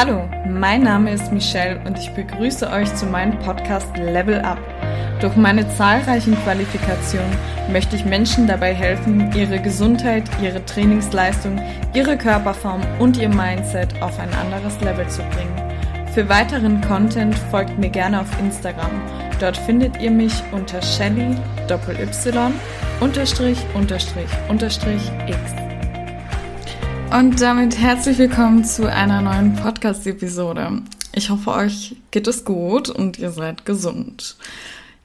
Hallo, mein Name ist Michelle und ich begrüße euch zu meinem Podcast Level Up. Durch meine zahlreichen Qualifikationen möchte ich Menschen dabei helfen, ihre Gesundheit, ihre Trainingsleistung, ihre Körperform und ihr Mindset auf ein anderes Level zu bringen. Für weiteren Content folgt mir gerne auf Instagram. Dort findet ihr mich unter Shelly Y unterstrich unterstrich unterstrich X. Und damit herzlich willkommen zu einer neuen Podcast-Episode. Ich hoffe, euch geht es gut und ihr seid gesund.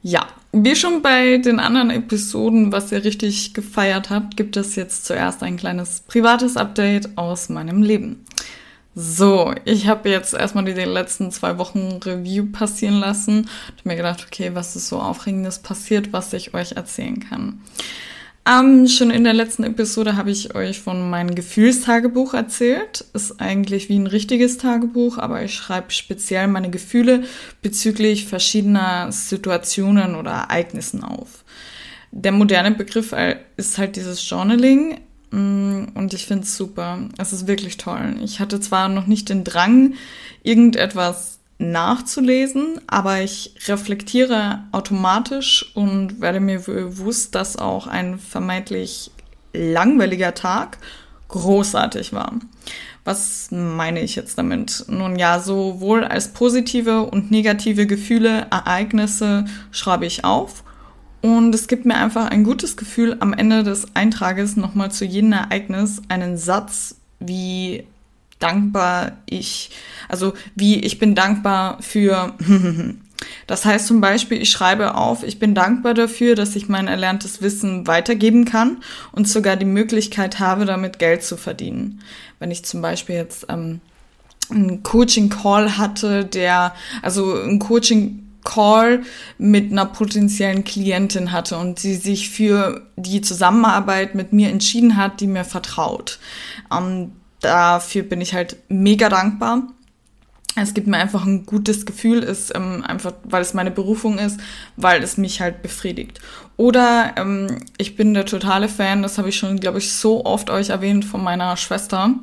Ja, wie schon bei den anderen Episoden, was ihr richtig gefeiert habt, gibt es jetzt zuerst ein kleines privates Update aus meinem Leben. So, ich habe jetzt erstmal die letzten zwei Wochen Review passieren lassen und mir gedacht, okay, was ist so Aufregendes passiert, was ich euch erzählen kann. Ähm, schon in der letzten Episode habe ich euch von meinem Gefühlstagebuch erzählt. Ist eigentlich wie ein richtiges Tagebuch, aber ich schreibe speziell meine Gefühle bezüglich verschiedener Situationen oder Ereignissen auf. Der moderne Begriff ist halt dieses Journaling mm, und ich finde es super. Es ist wirklich toll. Ich hatte zwar noch nicht den Drang, irgendetwas nachzulesen, aber ich reflektiere automatisch und werde mir bewusst, dass auch ein vermeintlich langweiliger Tag großartig war. Was meine ich jetzt damit? Nun ja, sowohl als positive und negative Gefühle, Ereignisse schreibe ich auf. Und es gibt mir einfach ein gutes Gefühl, am Ende des Eintrages nochmal zu jedem Ereignis einen Satz wie dankbar ich, also wie ich bin dankbar für. Das heißt zum Beispiel, ich schreibe auf, ich bin dankbar dafür, dass ich mein erlerntes Wissen weitergeben kann und sogar die Möglichkeit habe, damit Geld zu verdienen. Wenn ich zum Beispiel jetzt ähm, einen Coaching-Call hatte, der, also ein Coaching Call mit einer potenziellen Klientin hatte und sie sich für die Zusammenarbeit mit mir entschieden hat, die mir vertraut. Ähm, dafür bin ich halt mega dankbar. Es gibt mir einfach ein gutes Gefühl, ist ähm, einfach, weil es meine Berufung ist, weil es mich halt befriedigt. Oder ähm, ich bin der totale Fan, das habe ich schon, glaube ich, so oft euch erwähnt von meiner Schwester.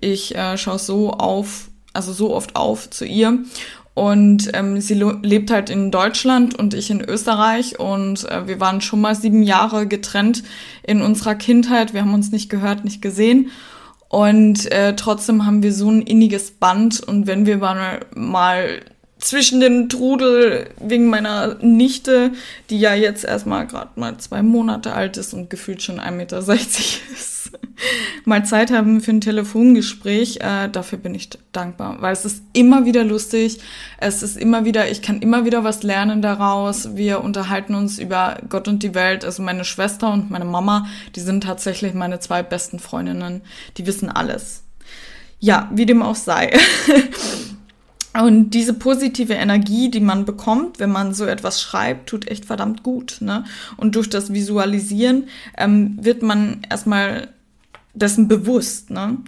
Ich äh, schaue so auf, also so oft auf zu ihr und ähm, sie lebt halt in Deutschland und ich in Österreich. Und äh, wir waren schon mal sieben Jahre getrennt in unserer Kindheit. Wir haben uns nicht gehört, nicht gesehen. Und äh, trotzdem haben wir so ein inniges Band. Und wenn wir mal, mal zwischen dem Trudel wegen meiner Nichte, die ja jetzt erstmal gerade mal zwei Monate alt ist und gefühlt schon 1,60 Meter ist, mal Zeit haben für ein Telefongespräch, äh, dafür bin ich dankbar, weil es ist immer wieder lustig, es ist immer wieder, ich kann immer wieder was lernen daraus. Wir unterhalten uns über Gott und die Welt, also meine Schwester und meine Mama, die sind tatsächlich meine zwei besten Freundinnen, die wissen alles. Ja, wie dem auch sei. Und diese positive Energie, die man bekommt, wenn man so etwas schreibt, tut echt verdammt gut. Ne? Und durch das Visualisieren ähm, wird man erstmal dessen bewusst. Ne?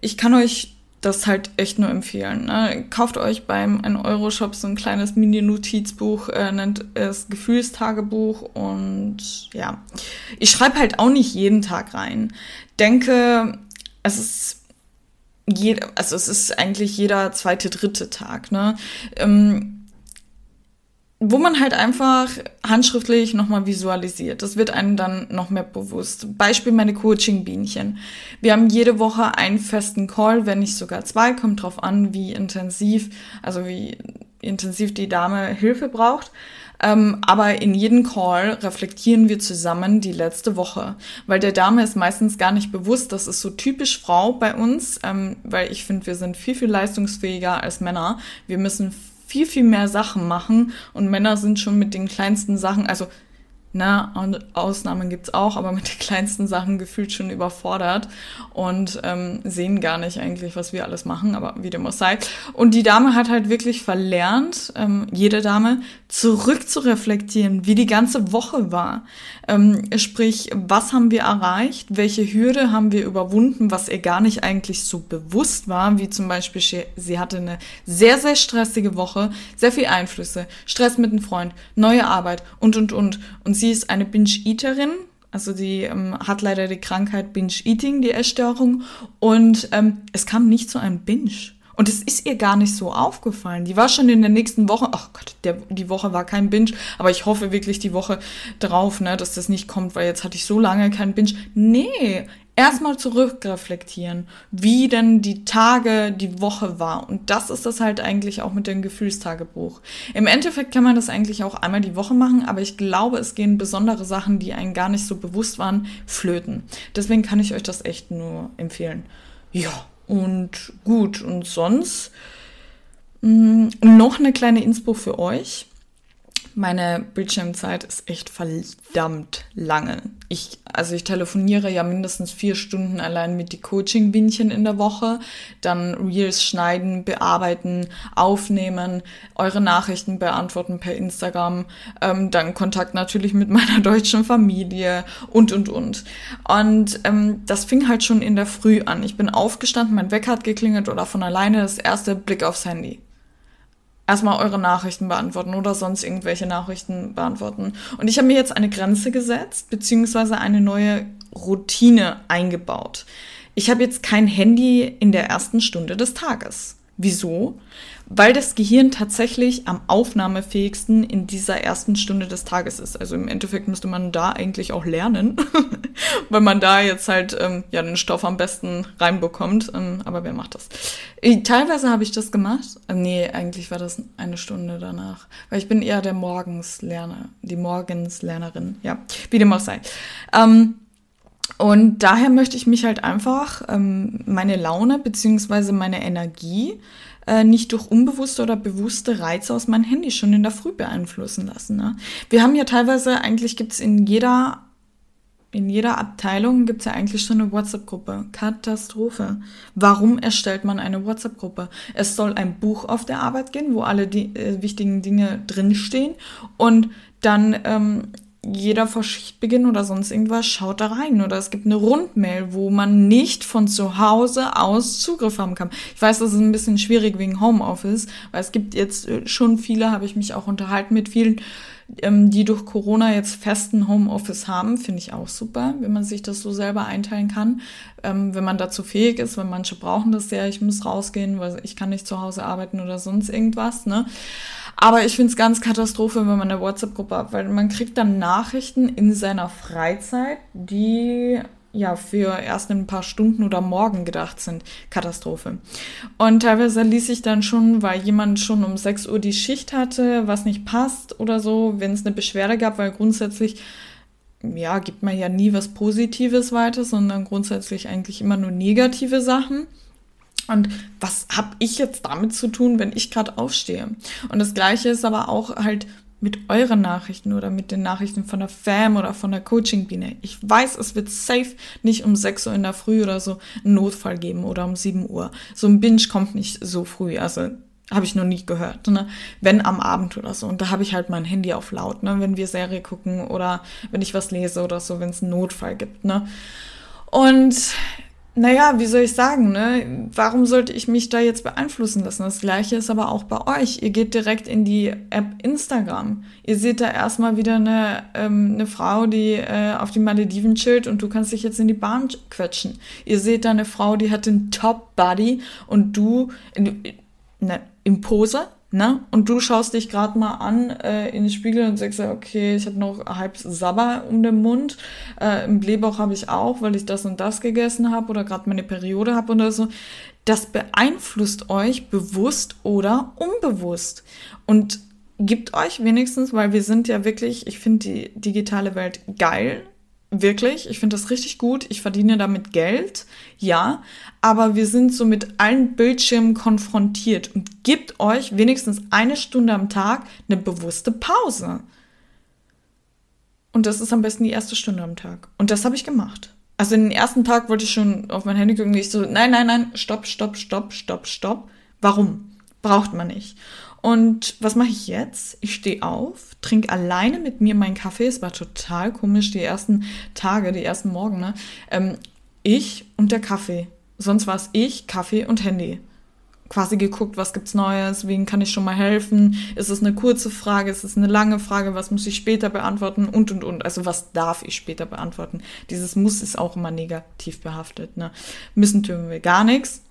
Ich kann euch das halt echt nur empfehlen. Ne? Kauft euch beim 1-Euro-Shop so ein kleines Mini-Notizbuch, äh, nennt es Gefühlstagebuch und ja, ich schreibe halt auch nicht jeden Tag rein. Denke, es ist jeder, also es ist eigentlich jeder zweite, dritte Tag, ne? Ähm, wo man halt einfach handschriftlich nochmal visualisiert. Das wird einem dann noch mehr bewusst. Beispiel meine Coaching-Bienchen. Wir haben jede Woche einen festen Call, wenn nicht sogar zwei, kommt drauf an, wie intensiv, also wie intensiv die Dame Hilfe braucht. Ähm, aber in jedem Call reflektieren wir zusammen die letzte Woche, weil der Dame ist meistens gar nicht bewusst, das ist so typisch Frau bei uns, ähm, weil ich finde, wir sind viel, viel leistungsfähiger als Männer. Wir müssen viel, viel mehr Sachen machen. Und Männer sind schon mit den kleinsten Sachen, also na, Ausnahmen gibt's auch, aber mit den kleinsten Sachen gefühlt schon überfordert und ähm, sehen gar nicht eigentlich, was wir alles machen, aber wie dem auch sei. Und die Dame hat halt wirklich verlernt, ähm, jede Dame, zurück zu reflektieren, wie die ganze Woche war. Ähm, sprich, was haben wir erreicht, welche Hürde haben wir überwunden, was ihr gar nicht eigentlich so bewusst war, wie zum Beispiel, sie hatte eine sehr, sehr stressige Woche, sehr viel Einflüsse, Stress mit einem Freund, neue Arbeit und, und, und. Und sie ist eine Binge-Eaterin, also sie ähm, hat leider die Krankheit Binge-Eating, die Essstörung. Und ähm, es kam nicht zu einem Binge. Und es ist ihr gar nicht so aufgefallen. Die war schon in der nächsten Woche, ach Gott, der, die Woche war kein Binge, aber ich hoffe wirklich die Woche drauf, ne, dass das nicht kommt, weil jetzt hatte ich so lange keinen Binge. Nee, erstmal zurückreflektieren, wie denn die Tage, die Woche war. Und das ist das halt eigentlich auch mit dem Gefühlstagebuch. Im Endeffekt kann man das eigentlich auch einmal die Woche machen, aber ich glaube, es gehen besondere Sachen, die einem gar nicht so bewusst waren, flöten. Deswegen kann ich euch das echt nur empfehlen. Ja, und gut, und sonst mh, mm, noch eine kleine Inspo für euch. Meine Bildschirmzeit ist echt verdammt lange. Ich, also ich telefoniere ja mindestens vier Stunden allein mit die Coaching-Bienchen in der Woche, dann Reels schneiden, bearbeiten, aufnehmen, eure Nachrichten beantworten per Instagram, ähm, dann Kontakt natürlich mit meiner deutschen Familie und, und, und. Und ähm, das fing halt schon in der Früh an. Ich bin aufgestanden, mein Wecker hat geklingelt oder von alleine das erste Blick aufs Handy erstmal eure Nachrichten beantworten oder sonst irgendwelche Nachrichten beantworten. Und ich habe mir jetzt eine Grenze gesetzt, beziehungsweise eine neue Routine eingebaut. Ich habe jetzt kein Handy in der ersten Stunde des Tages. Wieso? weil das Gehirn tatsächlich am aufnahmefähigsten in dieser ersten Stunde des Tages ist. Also im Endeffekt müsste man da eigentlich auch lernen, weil man da jetzt halt ähm, ja den Stoff am besten reinbekommt. Ähm, aber wer macht das? Ich, teilweise habe ich das gemacht. Äh, nee, eigentlich war das eine Stunde danach, weil ich bin eher der Morgenslerner, die Morgenslernerin. Ja, wie dem auch sei. Ähm, und daher möchte ich mich halt einfach ähm, meine Laune beziehungsweise meine Energie äh, nicht durch unbewusste oder bewusste Reize aus meinem Handy schon in der Früh beeinflussen lassen. Ne? Wir haben ja teilweise, eigentlich gibt es in jeder in jeder Abteilung gibt es ja eigentlich schon eine WhatsApp-Gruppe. Katastrophe. Warum erstellt man eine WhatsApp-Gruppe? Es soll ein Buch auf der Arbeit gehen, wo alle die äh, wichtigen Dinge drinstehen. Und dann ähm, jeder vor Schichtbeginn oder sonst irgendwas schaut da rein. Oder es gibt eine Rundmail, wo man nicht von zu Hause aus Zugriff haben kann. Ich weiß, das ist ein bisschen schwierig wegen Homeoffice, weil es gibt jetzt äh, schon viele, habe ich mich auch unterhalten mit vielen, ähm, die durch Corona jetzt festen Homeoffice haben. Finde ich auch super, wenn man sich das so selber einteilen kann. Ähm, wenn man dazu fähig ist, weil manche brauchen das ja, ich muss rausgehen, weil ich kann nicht zu Hause arbeiten oder sonst irgendwas. Ne? Aber ich finde es ganz Katastrophe, wenn man eine WhatsApp-Gruppe hat, weil man kriegt dann Nachrichten in seiner Freizeit, die ja für erst in ein paar Stunden oder morgen gedacht sind. Katastrophe. Und teilweise ließ ich dann schon, weil jemand schon um 6 Uhr die Schicht hatte, was nicht passt oder so, wenn es eine Beschwerde gab, weil grundsätzlich ja, gibt man ja nie was Positives weiter, sondern grundsätzlich eigentlich immer nur negative Sachen. Und was habe ich jetzt damit zu tun, wenn ich gerade aufstehe? Und das gleiche ist aber auch halt mit euren Nachrichten oder mit den Nachrichten von der Fam oder von der Coaching-Biene. Ich weiß, es wird safe nicht um 6 Uhr in der Früh oder so einen Notfall geben oder um 7 Uhr. So ein Binge kommt nicht so früh. Also habe ich noch nie gehört. Ne? Wenn am Abend oder so. Und da habe ich halt mein Handy auf laut, ne? wenn wir Serie gucken oder wenn ich was lese oder so, wenn es einen Notfall gibt. Ne? Und naja, wie soll ich sagen, ne? Warum sollte ich mich da jetzt beeinflussen lassen? Das gleiche ist aber auch bei euch. Ihr geht direkt in die App Instagram. Ihr seht da erstmal wieder eine, ähm, eine Frau, die äh, auf die Malediven chillt und du kannst dich jetzt in die Bahn quetschen. Ihr seht da eine Frau, die hat den Top-Body und du in, ne, im Pose, Ne? Und du schaust dich gerade mal an äh, in den Spiegel und sagst, okay, ich habe noch halb Sabber um den Mund. Äh, Im Blähbauch habe ich auch, weil ich das und das gegessen habe oder gerade meine Periode habe oder so. Das beeinflusst euch bewusst oder unbewusst. Und gibt euch wenigstens, weil wir sind ja wirklich, ich finde die digitale Welt geil, Wirklich, ich finde das richtig gut. Ich verdiene damit Geld, ja. Aber wir sind so mit allen Bildschirmen konfrontiert und gibt euch wenigstens eine Stunde am Tag eine bewusste Pause. Und das ist am besten die erste Stunde am Tag. Und das habe ich gemacht. Also den ersten Tag wollte ich schon auf mein Handy gucken, ich so, nein, nein, nein, stopp, stopp, stopp, stopp, stopp. Warum? Braucht man nicht. Und was mache ich jetzt? Ich stehe auf, trinke alleine mit mir meinen Kaffee. Es war total komisch, die ersten Tage, die ersten Morgen. Ne? Ähm, ich und der Kaffee. Sonst war es ich, Kaffee und Handy. Quasi geguckt, was gibt's Neues, wen kann ich schon mal helfen? Ist es eine kurze Frage, ist es eine lange Frage, was muss ich später beantworten und und und. Also was darf ich später beantworten? Dieses muss ist auch immer negativ behaftet. Ne? Müssen tun wir gar nichts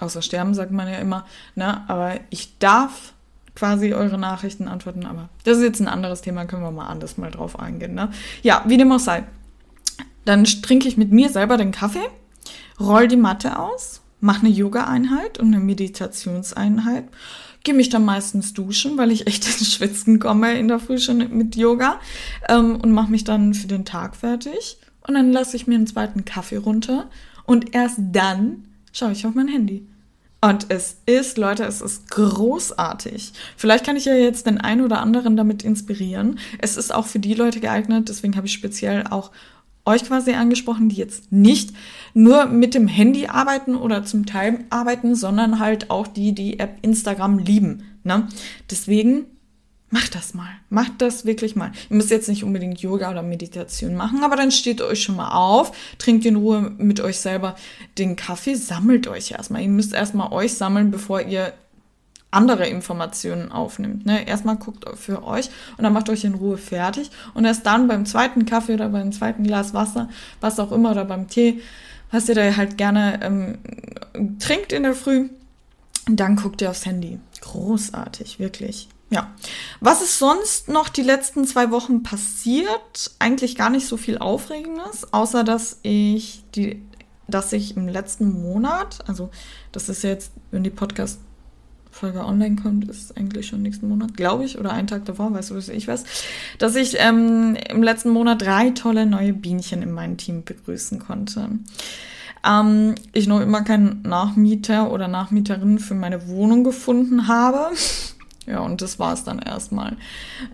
Außer sterben, sagt man ja immer. Ne? Aber ich darf quasi eure Nachrichten antworten. Aber das ist jetzt ein anderes Thema, können wir mal anders mal drauf eingehen. Ne? Ja, wie dem auch sei. Dann trinke ich mit mir selber den Kaffee, roll die Matte aus, mache eine Yoga-Einheit und eine Meditationseinheit. Gehe mich dann meistens duschen, weil ich echt ins Schwitzen komme in der Früh schon mit Yoga ähm, und mache mich dann für den Tag fertig. Und dann lasse ich mir einen zweiten Kaffee runter und erst dann schaue ich auf mein Handy. Und es ist, Leute, es ist großartig. Vielleicht kann ich ja jetzt den einen oder anderen damit inspirieren. Es ist auch für die Leute geeignet, deswegen habe ich speziell auch euch quasi angesprochen, die jetzt nicht nur mit dem Handy arbeiten oder zum Teil arbeiten, sondern halt auch die, die App Instagram lieben. Ne? Deswegen macht das mal. Macht das wirklich mal. Ihr müsst jetzt nicht unbedingt Yoga oder Meditation machen, aber dann steht euch schon mal auf, trinkt in Ruhe mit euch selber den Kaffee, sammelt euch erstmal. Ihr müsst erstmal euch sammeln, bevor ihr andere Informationen aufnimmt. Ne? Erstmal guckt für euch und dann macht euch in Ruhe fertig. Und erst dann beim zweiten Kaffee oder beim zweiten Glas Wasser, was auch immer, oder beim Tee, was ihr da halt gerne ähm, trinkt in der Früh, dann guckt ihr aufs Handy. Großartig, wirklich. Ja. Was ist sonst noch die letzten zwei Wochen passiert? Eigentlich gar nicht so viel Aufregendes, außer dass ich die, dass ich im letzten Monat, also das ist jetzt, wenn die Podcast Folge online kommt, ist eigentlich schon nächsten Monat, glaube ich, oder einen Tag davor, weißt du, was ich weiß, dass ich ähm, im letzten Monat drei tolle neue Bienchen in meinem Team begrüßen konnte. Ähm, ich noch immer keinen Nachmieter oder Nachmieterin für meine Wohnung gefunden habe. Ja, und das war's dann erstmal.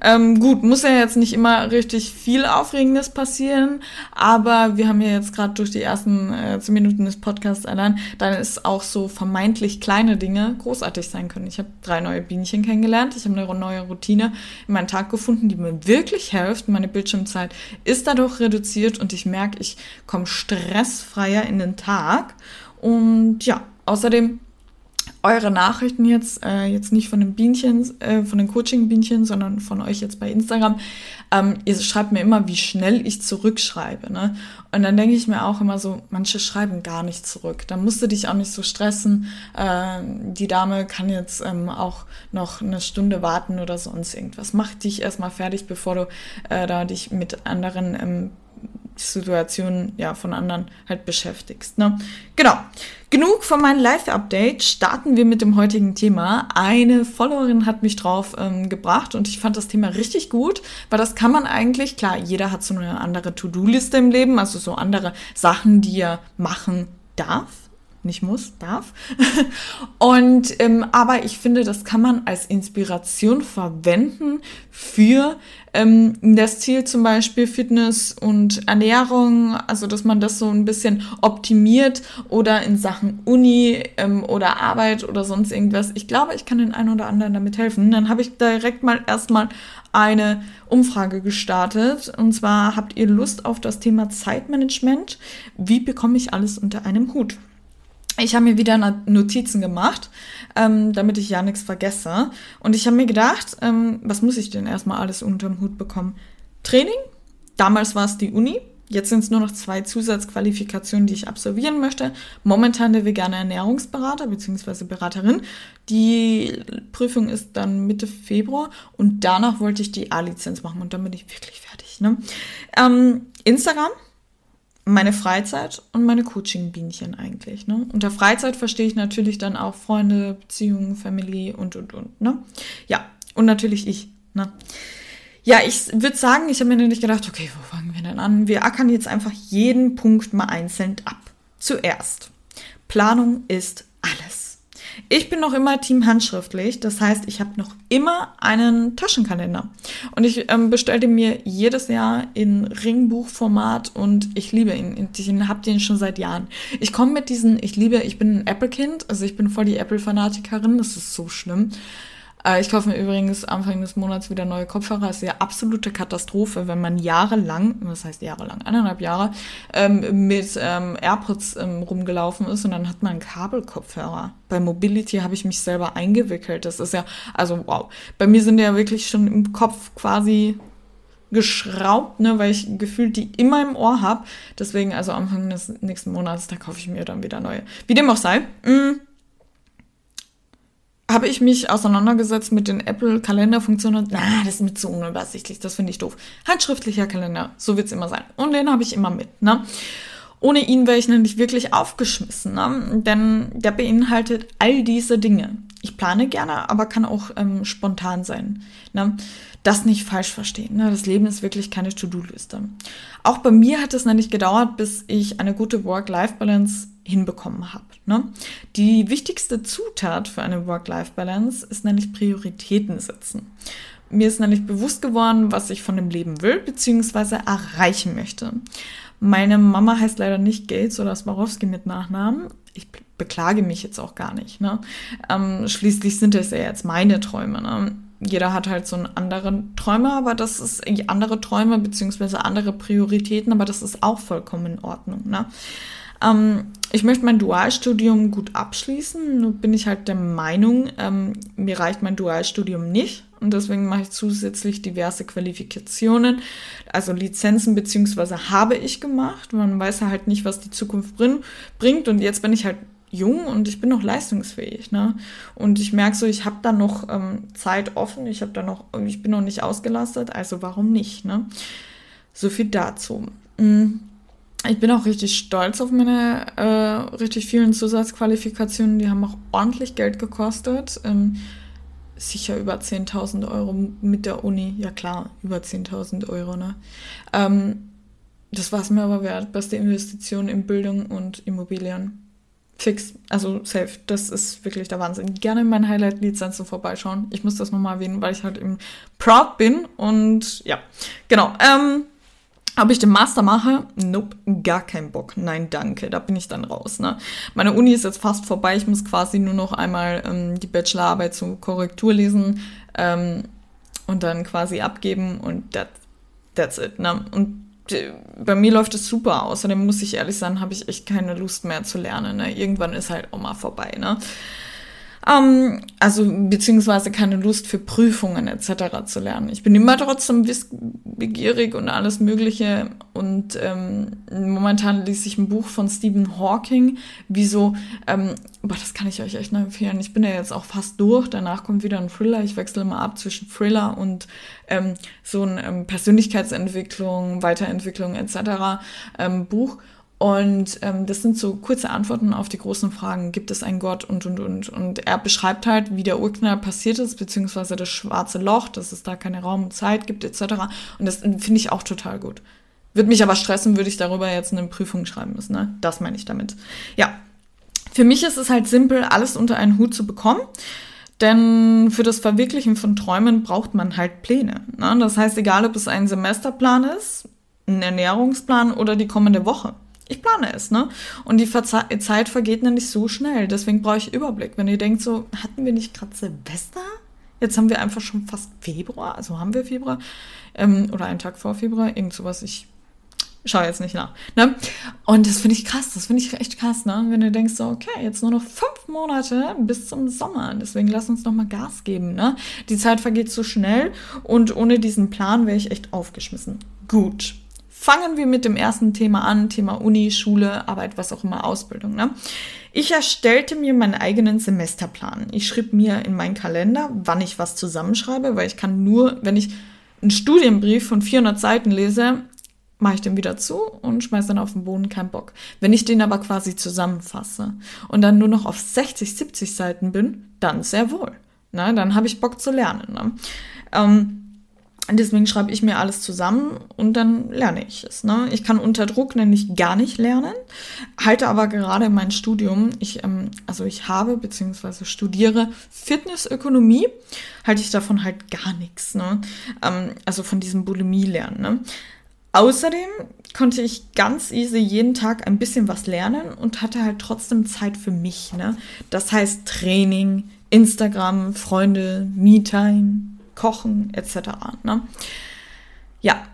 Ähm, gut, muss ja jetzt nicht immer richtig viel Aufregendes passieren, aber wir haben ja jetzt gerade durch die ersten äh, zehn Minuten des Podcasts allein, dann ist auch so vermeintlich kleine Dinge großartig sein können. Ich habe drei neue Bienchen kennengelernt, ich habe eine neue Routine in meinen Tag gefunden, die mir wirklich hilft. Meine Bildschirmzeit ist dadurch reduziert und ich merke, ich komme stressfreier in den Tag. Und ja, außerdem eure Nachrichten jetzt, äh, jetzt nicht von den Bienchen, äh, von den Coaching-Bienchen, sondern von euch jetzt bei Instagram. Ähm, ihr schreibt mir immer, wie schnell ich zurückschreibe. Ne? Und dann denke ich mir auch immer so, manche schreiben gar nicht zurück. Da musst du dich auch nicht so stressen. Äh, die Dame kann jetzt ähm, auch noch eine Stunde warten oder sonst irgendwas. Mach dich erstmal fertig, bevor du äh, da dich mit anderen ähm, Situationen ja von anderen halt beschäftigst. Ne? Genau. Genug von meinem Live-Update. Starten wir mit dem heutigen Thema. Eine Followerin hat mich drauf ähm, gebracht und ich fand das Thema richtig gut, weil das kann man eigentlich, klar, jeder hat so eine andere To-Do-Liste im Leben, also so andere Sachen, die er machen darf nicht muss, darf. Und ähm, aber ich finde, das kann man als Inspiration verwenden für ähm, das Ziel zum Beispiel Fitness und Ernährung, also dass man das so ein bisschen optimiert oder in Sachen Uni ähm, oder Arbeit oder sonst irgendwas. Ich glaube, ich kann den einen oder anderen damit helfen. Dann habe ich direkt mal erstmal eine Umfrage gestartet. Und zwar habt ihr Lust auf das Thema Zeitmanagement? Wie bekomme ich alles unter einem Hut? Ich habe mir wieder Notizen gemacht, ähm, damit ich ja nichts vergesse. Und ich habe mir gedacht, ähm, was muss ich denn erstmal alles unterm Hut bekommen? Training, damals war es die Uni, jetzt sind es nur noch zwei Zusatzqualifikationen, die ich absolvieren möchte. Momentan der vegane Ernährungsberater bzw. Beraterin. Die Prüfung ist dann Mitte Februar und danach wollte ich die A-Lizenz machen und dann bin ich wirklich fertig. Ne? Ähm, Instagram meine Freizeit und meine Coaching-Bienchen eigentlich. Ne? Unter Freizeit verstehe ich natürlich dann auch Freunde, Beziehungen, Familie und, und, und. Ne? Ja, und natürlich ich. Ne? Ja, ich würde sagen, ich habe mir nämlich gedacht, okay, wo fangen wir denn an? Wir ackern jetzt einfach jeden Punkt mal einzeln ab. Zuerst, Planung ist. Ich bin noch immer Team handschriftlich, das heißt, ich habe noch immer einen Taschenkalender. Und ich ähm, bestelle mir jedes Jahr in Ringbuchformat und ich liebe ihn. Ich habe den schon seit Jahren. Ich komme mit diesen, ich liebe, ich bin ein Apple-Kind, also ich bin voll die Apple-Fanatikerin, das ist so schlimm. Äh, ich kaufe mir übrigens Anfang des Monats wieder neue Kopfhörer. Das ist ja absolute Katastrophe, wenn man jahrelang, was heißt jahrelang, eineinhalb Jahre, ähm, mit ähm, AirPods ähm, rumgelaufen ist und dann hat man einen Kabelkopfhörer. Bei Mobility habe ich mich selber eingewickelt. Das ist ja, also wow. Bei mir sind die ja wirklich schon im Kopf quasi geschraubt, ne, weil ich gefühlt die immer im Ohr habe. Deswegen, also Anfang des nächsten Monats, da kaufe ich mir dann wieder neue. Wie dem auch sei. Mh, mm, habe ich mich auseinandergesetzt mit den Apple-Kalenderfunktionen. Na, das ist mir zu unübersichtlich, das finde ich doof. Handschriftlicher Kalender, so wird es immer sein. Und den habe ich immer mit, ne? Ohne ihn wäre ich nämlich wirklich aufgeschmissen, ne? denn der beinhaltet all diese Dinge. Ich plane gerne, aber kann auch ähm, spontan sein. Ne? Das nicht falsch verstehen. Ne? Das Leben ist wirklich keine To-Do-Liste. Auch bei mir hat es nämlich gedauert, bis ich eine gute Work-Life-Balance hinbekommen habe. Ne? Die wichtigste Zutat für eine Work-Life-Balance ist nämlich Prioritäten setzen. Mir ist nämlich bewusst geworden, was ich von dem Leben will bzw. erreichen möchte. Meine Mama heißt leider nicht Gates oder Swarovski mit Nachnamen. Ich beklage mich jetzt auch gar nicht. Ne? Ähm, schließlich sind es ja jetzt meine Träume. Ne? Jeder hat halt so einen anderen Träume, aber das ist andere Träume beziehungsweise andere Prioritäten, aber das ist auch vollkommen in Ordnung. Ne? Ähm, ich möchte mein Dualstudium gut abschließen. Nur bin ich halt der Meinung, ähm, mir reicht mein Dualstudium nicht. Und deswegen mache ich zusätzlich diverse Qualifikationen, also Lizenzen beziehungsweise habe ich gemacht. Man weiß ja halt nicht, was die Zukunft bring, bringt. Und jetzt bin ich halt jung und ich bin noch leistungsfähig. Ne? Und ich merke so, ich habe da noch ähm, Zeit offen, ich habe da noch, ich bin noch nicht ausgelastet, also warum nicht? Ne? So viel dazu. Mhm. Ich bin auch richtig stolz auf meine äh, richtig vielen Zusatzqualifikationen. Die haben auch ordentlich Geld gekostet. Ähm, sicher über 10.000 Euro mit der Uni. Ja klar, über 10.000 Euro. Ne? Ähm, das war es mir aber wert. Beste Investition in Bildung und Immobilien. Fix, also safe. Das ist wirklich der Wahnsinn. Gerne in meinen Highlight-Lizenzen vorbeischauen. Ich muss das nochmal erwähnen, weil ich halt eben proud bin. Und ja, genau. Ähm, ob ich den Master mache? Nope, gar kein Bock. Nein, danke. Da bin ich dann raus. Ne? Meine Uni ist jetzt fast vorbei. Ich muss quasi nur noch einmal ähm, die Bachelorarbeit zur Korrektur lesen ähm, und dann quasi abgeben und that, that's it. Ne? Und äh, bei mir läuft es super. Außerdem muss ich ehrlich sein, habe ich echt keine Lust mehr zu lernen. Ne? Irgendwann ist halt auch mal vorbei. Ne? Ähm, also beziehungsweise keine Lust für Prüfungen etc. zu lernen. Ich bin immer trotzdem wissbegierig und alles Mögliche. Und ähm, momentan lese ich ein Buch von Stephen Hawking, wieso, ähm, aber das kann ich euch echt nur empfehlen. Ich bin ja jetzt auch fast durch. Danach kommt wieder ein Thriller. Ich wechsle immer ab zwischen Thriller und ähm, so ein ähm, Persönlichkeitsentwicklung, Weiterentwicklung etc. Ähm, Buch. Und ähm, das sind so kurze Antworten auf die großen Fragen. Gibt es einen Gott und, und, und. Und er beschreibt halt, wie der Urknall passiert ist, beziehungsweise das schwarze Loch, dass es da keine Raum und Zeit gibt, etc. Und das finde ich auch total gut. Würde mich aber stressen, würde ich darüber jetzt eine Prüfung schreiben müssen. Ne? Das meine ich damit. Ja, für mich ist es halt simpel, alles unter einen Hut zu bekommen. Denn für das Verwirklichen von Träumen braucht man halt Pläne. Ne? Das heißt, egal ob es ein Semesterplan ist, ein Ernährungsplan oder die kommende Woche ich plane es, ne? Und die Verze Zeit vergeht nämlich so schnell. Deswegen brauche ich Überblick. Wenn ihr denkt, so, hatten wir nicht gerade Silvester? Jetzt haben wir einfach schon fast Februar, also haben wir Februar, ähm, oder einen Tag vor Februar, irgend sowas. Ich schaue jetzt nicht nach. Ne? Und das finde ich krass, das finde ich echt krass, ne? Wenn du denkst, so, okay, jetzt nur noch fünf Monate bis zum Sommer. Deswegen lass uns doch mal Gas geben, ne? Die Zeit vergeht so schnell und ohne diesen Plan wäre ich echt aufgeschmissen. Gut. Fangen wir mit dem ersten Thema an, Thema Uni, Schule, Arbeit, was auch immer, Ausbildung. Ne? Ich erstellte mir meinen eigenen Semesterplan. Ich schrieb mir in meinen Kalender, wann ich was zusammenschreibe, weil ich kann nur, wenn ich einen Studienbrief von 400 Seiten lese, mache ich den wieder zu und schmeiße dann auf den Boden, kein Bock. Wenn ich den aber quasi zusammenfasse und dann nur noch auf 60, 70 Seiten bin, dann sehr wohl. Ne? Dann habe ich Bock zu lernen. Ne? Ähm, Deswegen schreibe ich mir alles zusammen und dann lerne ich es. Ne? Ich kann unter Druck nämlich gar nicht lernen, halte aber gerade mein Studium, ich, ähm, also ich habe bzw. studiere Fitnessökonomie, halte ich davon halt gar nichts. Ne? Ähm, also von diesem Bulimie-Lernen. Ne? Außerdem konnte ich ganz easy jeden Tag ein bisschen was lernen und hatte halt trotzdem Zeit für mich. Ne? Das heißt Training, Instagram, Freunde, Me-Time, Kochen etc. Ne? Ja,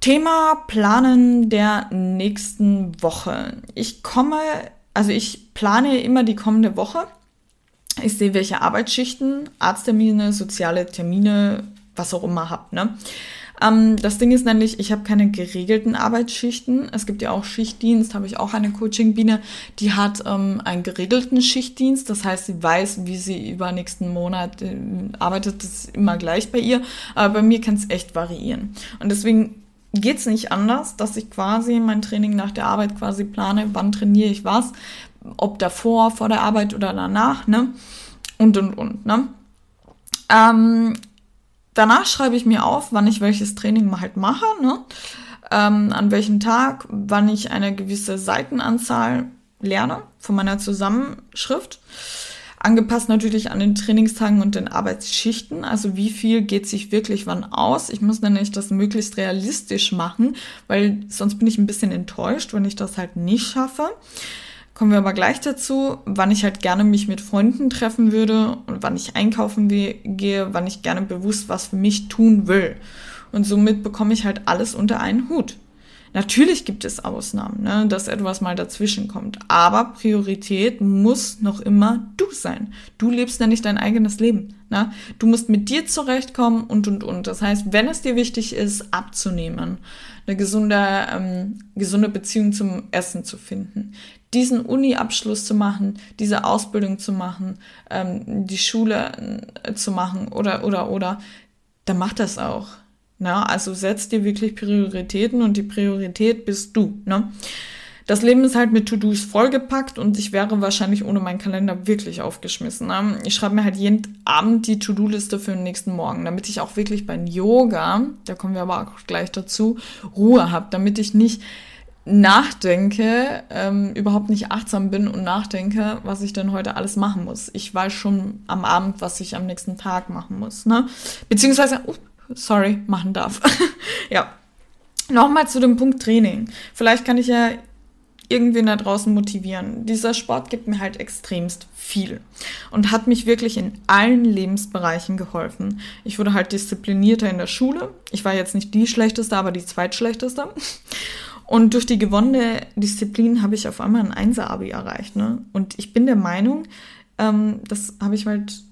Thema Planen der nächsten Woche. Ich komme, also ich plane immer die kommende Woche. Ich sehe, welche Arbeitsschichten, Arzttermine, soziale Termine, was auch immer habt. Ne? Ähm, das Ding ist nämlich, ich habe keine geregelten Arbeitsschichten. Es gibt ja auch Schichtdienst, habe ich auch eine Coaching-Biene, die hat ähm, einen geregelten Schichtdienst. Das heißt, sie weiß, wie sie über nächsten Monat äh, arbeitet. Das ist immer gleich bei ihr. Aber bei mir kann es echt variieren. Und deswegen geht es nicht anders, dass ich quasi mein Training nach der Arbeit quasi plane, wann trainiere ich was, ob davor, vor der Arbeit oder danach, ne? Und und und, ne? Ähm, danach schreibe ich mir auf, wann ich welches Training halt mache, ne? Ähm, an welchem Tag, wann ich eine gewisse Seitenanzahl lerne von meiner Zusammenschrift. Angepasst natürlich an den Trainingstagen und den Arbeitsschichten. Also wie viel geht sich wirklich wann aus? Ich muss nämlich das möglichst realistisch machen, weil sonst bin ich ein bisschen enttäuscht, wenn ich das halt nicht schaffe. Kommen wir aber gleich dazu, wann ich halt gerne mich mit Freunden treffen würde und wann ich einkaufen gehe, wann ich gerne bewusst was für mich tun will. Und somit bekomme ich halt alles unter einen Hut. Natürlich gibt es Ausnahmen, ne, dass etwas mal dazwischen kommt. Aber Priorität muss noch immer du sein. Du lebst ja nicht dein eigenes Leben. Ne? Du musst mit dir zurechtkommen und, und, und. Das heißt, wenn es dir wichtig ist, abzunehmen, eine gesunde, ähm, gesunde Beziehung zum Essen zu finden, diesen Uni-Abschluss zu machen, diese Ausbildung zu machen, ähm, die Schule äh, zu machen oder, oder, oder, dann mach das auch. Ne? Also setz dir wirklich Prioritäten und die Priorität bist du. Ne? Das Leben ist halt mit To-Dos vollgepackt und ich wäre wahrscheinlich ohne meinen Kalender wirklich aufgeschmissen. Ne? Ich schreibe mir halt jeden Abend die To-Do-Liste für den nächsten Morgen, damit ich auch wirklich beim Yoga, da kommen wir aber auch gleich dazu, Ruhe habe, damit ich nicht nachdenke, ähm, überhaupt nicht achtsam bin und nachdenke, was ich denn heute alles machen muss. Ich weiß schon am Abend, was ich am nächsten Tag machen muss, ne? Beziehungsweise, oh, sorry, machen darf. ja. Nochmal zu dem Punkt Training. Vielleicht kann ich ja irgendwen da draußen motivieren. Dieser Sport gibt mir halt extremst viel und hat mich wirklich in allen Lebensbereichen geholfen. Ich wurde halt disziplinierter in der Schule. Ich war jetzt nicht die schlechteste, aber die zweitschlechteste. Und durch die gewonnene Disziplin habe ich auf einmal ein Einser-Abi erreicht. Ne? Und ich bin der Meinung, ähm, das habe ich halt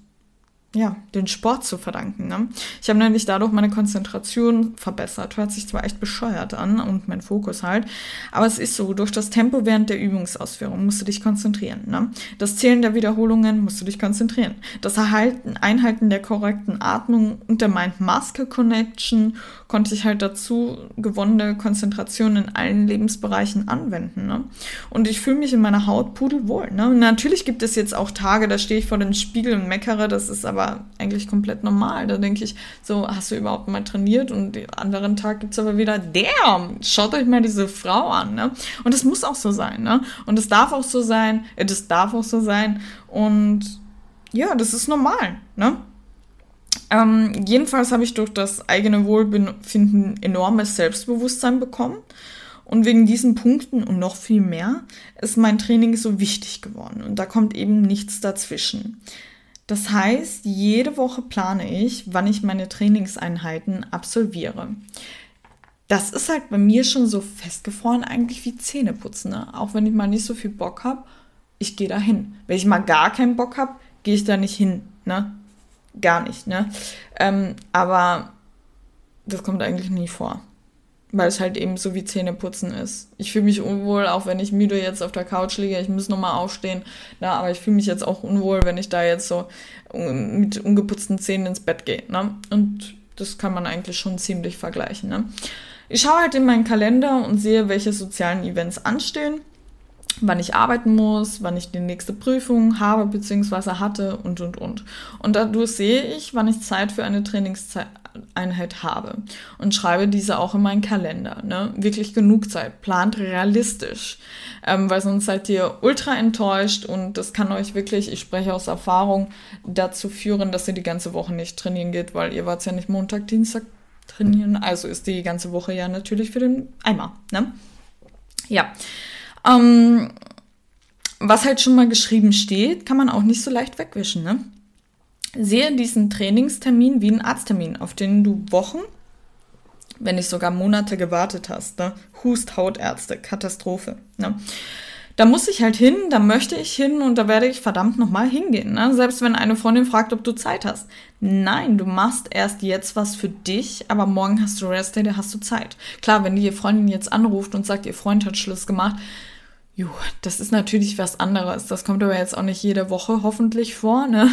ja, den Sport zu verdanken. Ne? Ich habe nämlich dadurch meine Konzentration verbessert. Hört sich zwar echt bescheuert an und mein Fokus halt, aber es ist so, durch das Tempo während der Übungsausführung musst du dich konzentrieren. Ne? Das Zählen der Wiederholungen musst du dich konzentrieren. Das Erhalten, Einhalten der korrekten Atmung und der Mind-Maske-Connection konnte ich halt dazu gewonnene Konzentration in allen Lebensbereichen anwenden. Ne? Und ich fühle mich in meiner Haut pudelwohl. Ne? Natürlich gibt es jetzt auch Tage, da stehe ich vor dem Spiegel und meckere, das ist aber aber eigentlich komplett normal. Da denke ich, so, hast du überhaupt mal trainiert? Und den anderen Tag gibt es aber wieder, damn, schaut euch mal diese Frau an. Ne? Und es muss auch so sein. Ne? Und es darf auch so sein. Äh, das darf auch so sein. Und ja, das ist normal. Ne? Ähm, jedenfalls habe ich durch das eigene Wohlbefinden enormes Selbstbewusstsein bekommen. Und wegen diesen Punkten und noch viel mehr ist mein Training so wichtig geworden. Und da kommt eben nichts dazwischen. Das heißt, jede Woche plane ich, wann ich meine Trainingseinheiten absolviere. Das ist halt bei mir schon so festgefroren, eigentlich wie Zähneputzen. Ne? Auch wenn ich mal nicht so viel Bock habe, ich gehe da hin. Wenn ich mal gar keinen Bock habe, gehe ich da nicht hin. Ne? Gar nicht. Ne? Ähm, aber das kommt eigentlich nie vor weil es halt eben so wie Zähneputzen ist. Ich fühle mich unwohl, auch wenn ich müde jetzt auf der Couch liege. Ich muss nochmal aufstehen. Na, aber ich fühle mich jetzt auch unwohl, wenn ich da jetzt so mit ungeputzten Zähnen ins Bett gehe. Ne? Und das kann man eigentlich schon ziemlich vergleichen. Ne? Ich schaue halt in meinen Kalender und sehe, welche sozialen Events anstehen, wann ich arbeiten muss, wann ich die nächste Prüfung habe bzw. hatte und und und. Und dadurch sehe ich, wann ich Zeit für eine Trainingszeit Einheit habe und schreibe diese auch in meinen Kalender. Ne? Wirklich genug Zeit, plant realistisch, ähm, weil sonst seid ihr ultra enttäuscht und das kann euch wirklich, ich spreche aus Erfahrung, dazu führen, dass ihr die ganze Woche nicht trainieren geht, weil ihr wart ja nicht Montag, Dienstag trainieren, also ist die ganze Woche ja natürlich für den Eimer. Ne? Ja. Ähm, was halt schon mal geschrieben steht, kann man auch nicht so leicht wegwischen, ne? Sehe diesen Trainingstermin wie einen Arzttermin, auf den du Wochen, wenn nicht sogar Monate gewartet hast. Ne? Hust, Hautärzte, Katastrophe. Ne? da muss ich halt hin, da möchte ich hin und da werde ich verdammt nochmal hingehen. Ne? Selbst wenn eine Freundin fragt, ob du Zeit hast. Nein, du machst erst jetzt was für dich, aber morgen hast du Rest Day, da hast du Zeit. Klar, wenn die Freundin jetzt anruft und sagt, ihr Freund hat Schluss gemacht, Jo, das ist natürlich was anderes. Das kommt aber jetzt auch nicht jede Woche hoffentlich vor, ne?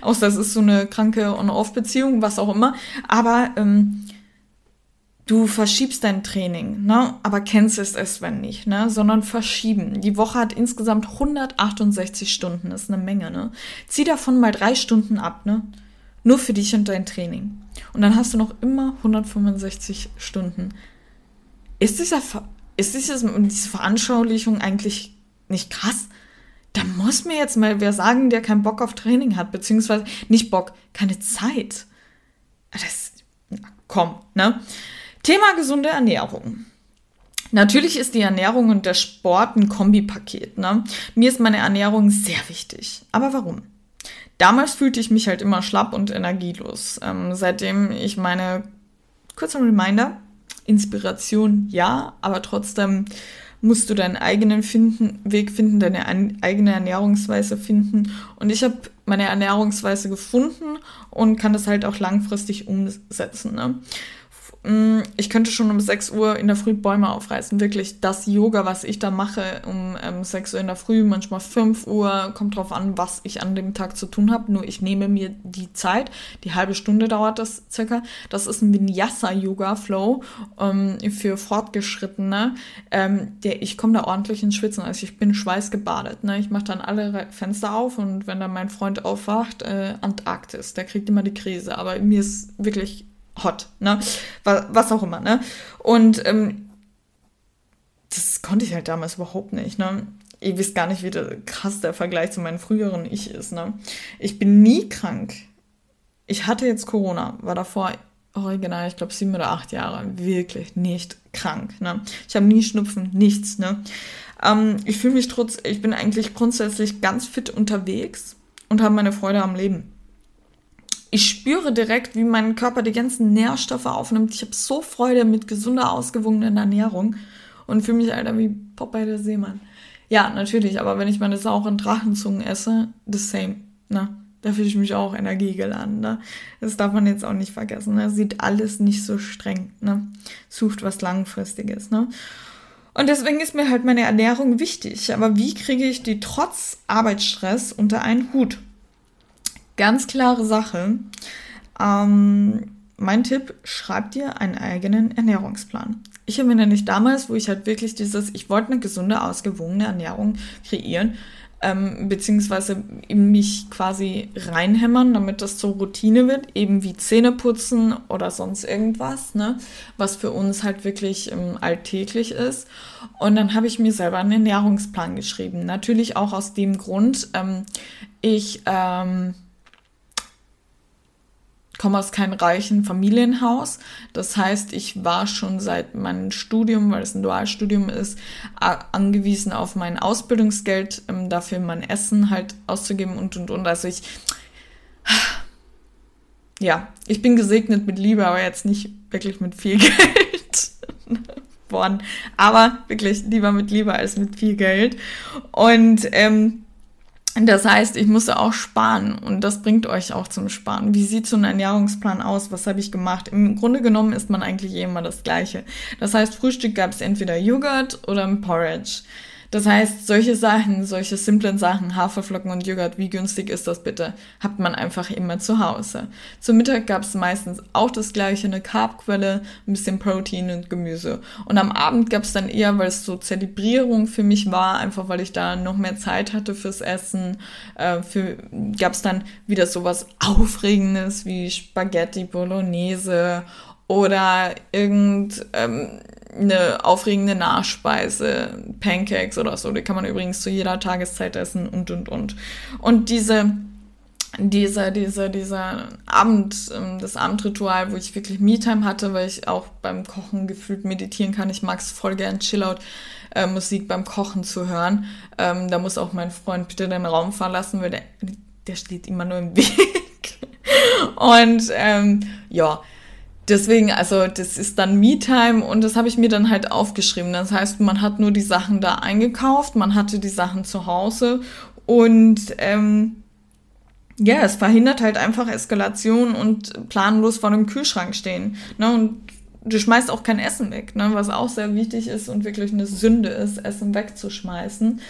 Außer es ist so eine kranke On-Off-Beziehung, was auch immer. Aber ähm, du verschiebst dein Training, ne? Aber kennst es wenn nicht, ne? Sondern verschieben. Die Woche hat insgesamt 168 Stunden, ist eine Menge, ne? Zieh davon mal drei Stunden ab, ne? Nur für dich und dein Training. Und dann hast du noch immer 165 Stunden. Ist dieser ist dieses, diese Veranschaulichung eigentlich nicht krass? Da muss mir jetzt mal wer sagen, der keinen Bock auf Training hat, beziehungsweise nicht Bock, keine Zeit. Das, na, komm, ne? Thema gesunde Ernährung. Natürlich ist die Ernährung und der Sport ein Kombipaket. Ne? Mir ist meine Ernährung sehr wichtig. Aber warum? Damals fühlte ich mich halt immer schlapp und energielos. Ähm, seitdem ich meine, kurzer Reminder, Inspiration ja, aber trotzdem musst du deinen eigenen finden, Weg finden, deine eigene Ernährungsweise finden. Und ich habe meine Ernährungsweise gefunden und kann das halt auch langfristig umsetzen. Ne? Mm, ich könnte schon um 6 Uhr in der Früh Bäume aufreißen. Wirklich das Yoga, was ich da mache, um ähm, 6 Uhr in der Früh, manchmal 5 Uhr, kommt drauf an, was ich an dem Tag zu tun habe. Nur ich nehme mir die Zeit, die halbe Stunde dauert das circa. Das ist ein Vinyasa-Yoga-Flow ähm, für Fortgeschrittene. Ähm, der, ich komme da ordentlich ins Schwitzen, also ich bin schweißgebadet. Ne? Ich mache dann alle Fenster auf und wenn dann mein Freund aufwacht, äh, Antarktis, der kriegt immer die Krise. Aber mir ist wirklich hot, ne? Was auch immer, ne? Und ähm, das konnte ich halt damals überhaupt nicht, ne? Ihr wisst gar nicht, wie krass der Vergleich zu meinem früheren Ich ist, ne? Ich bin nie krank. Ich hatte jetzt Corona, war davor original, ich glaube, sieben oder acht Jahre wirklich nicht krank, ne? Ich habe nie Schnupfen, nichts, ne? Ähm, ich fühle mich trotz, ich bin eigentlich grundsätzlich ganz fit unterwegs und habe meine Freude am Leben ich spüre direkt, wie mein Körper die ganzen Nährstoffe aufnimmt. Ich habe so Freude mit gesunder, ausgewogenen Ernährung und fühle mich, Alter, wie Popeye der Seemann. Ja, natürlich, aber wenn ich meine sauren Drachenzungen esse, the same, ne? Da fühle ich mich auch energiegeladen, ne? Das darf man jetzt auch nicht vergessen, ne? Sieht alles nicht so streng, ne? Sucht was Langfristiges, ne? Und deswegen ist mir halt meine Ernährung wichtig. Aber wie kriege ich die trotz Arbeitsstress unter einen Hut? Ganz klare Sache. Ähm, mein Tipp, schreib dir einen eigenen Ernährungsplan. Ich habe mir nämlich damals, wo ich halt wirklich dieses, ich wollte eine gesunde, ausgewogene Ernährung kreieren, ähm, beziehungsweise mich quasi reinhämmern, damit das zur Routine wird, eben wie Zähne putzen oder sonst irgendwas, ne, was für uns halt wirklich ähm, alltäglich ist. Und dann habe ich mir selber einen Ernährungsplan geschrieben. Natürlich auch aus dem Grund, ähm, ich, ähm, komme aus keinem reichen Familienhaus. Das heißt, ich war schon seit meinem Studium, weil es ein Dualstudium ist, angewiesen auf mein Ausbildungsgeld, ähm, dafür mein Essen halt auszugeben und und und. Also ich, ja, ich bin gesegnet mit Liebe, aber jetzt nicht wirklich mit viel Geld. Aber wirklich lieber mit Liebe als mit viel Geld. Und ähm, das heißt, ich musste auch sparen und das bringt euch auch zum Sparen. Wie sieht so ein Ernährungsplan aus? Was habe ich gemacht? Im Grunde genommen ist man eigentlich eh immer das Gleiche. Das heißt, Frühstück gab es entweder Joghurt oder ein Porridge. Das heißt, solche Sachen, solche simplen Sachen, Haferflocken und Joghurt, wie günstig ist das bitte, hat man einfach immer zu Hause. Zum Mittag gab es meistens auch das gleiche, eine Carbquelle, ein bisschen Protein und Gemüse. Und am Abend gab es dann eher, weil es so Zelebrierung für mich war, einfach weil ich da noch mehr Zeit hatte fürs Essen, äh, für, gab es dann wieder sowas Aufregendes wie Spaghetti Bolognese oder irgend ähm, eine aufregende Nachspeise, Pancakes oder so, die kann man übrigens zu jeder Tageszeit essen und und und. Und diese diese, diese, dieser Abend, ähm, das Abendritual, wo ich wirklich Me-Time hatte, weil ich auch beim Kochen gefühlt meditieren kann. Ich mag es voll gern Chillout äh, Musik beim Kochen zu hören. Ähm, da muss auch mein Freund bitte den Raum verlassen, weil der, der steht immer nur im Weg. Und ähm, ja, deswegen, also das ist dann Me-Time und das habe ich mir dann halt aufgeschrieben. Das heißt, man hat nur die Sachen da eingekauft, man hatte die Sachen zu Hause und ähm, ja, es verhindert halt einfach Eskalation und planlos vor dem Kühlschrank stehen. Ne? Und du schmeißt auch kein Essen weg, ne? was auch sehr wichtig ist und wirklich eine Sünde ist, Essen wegzuschmeißen.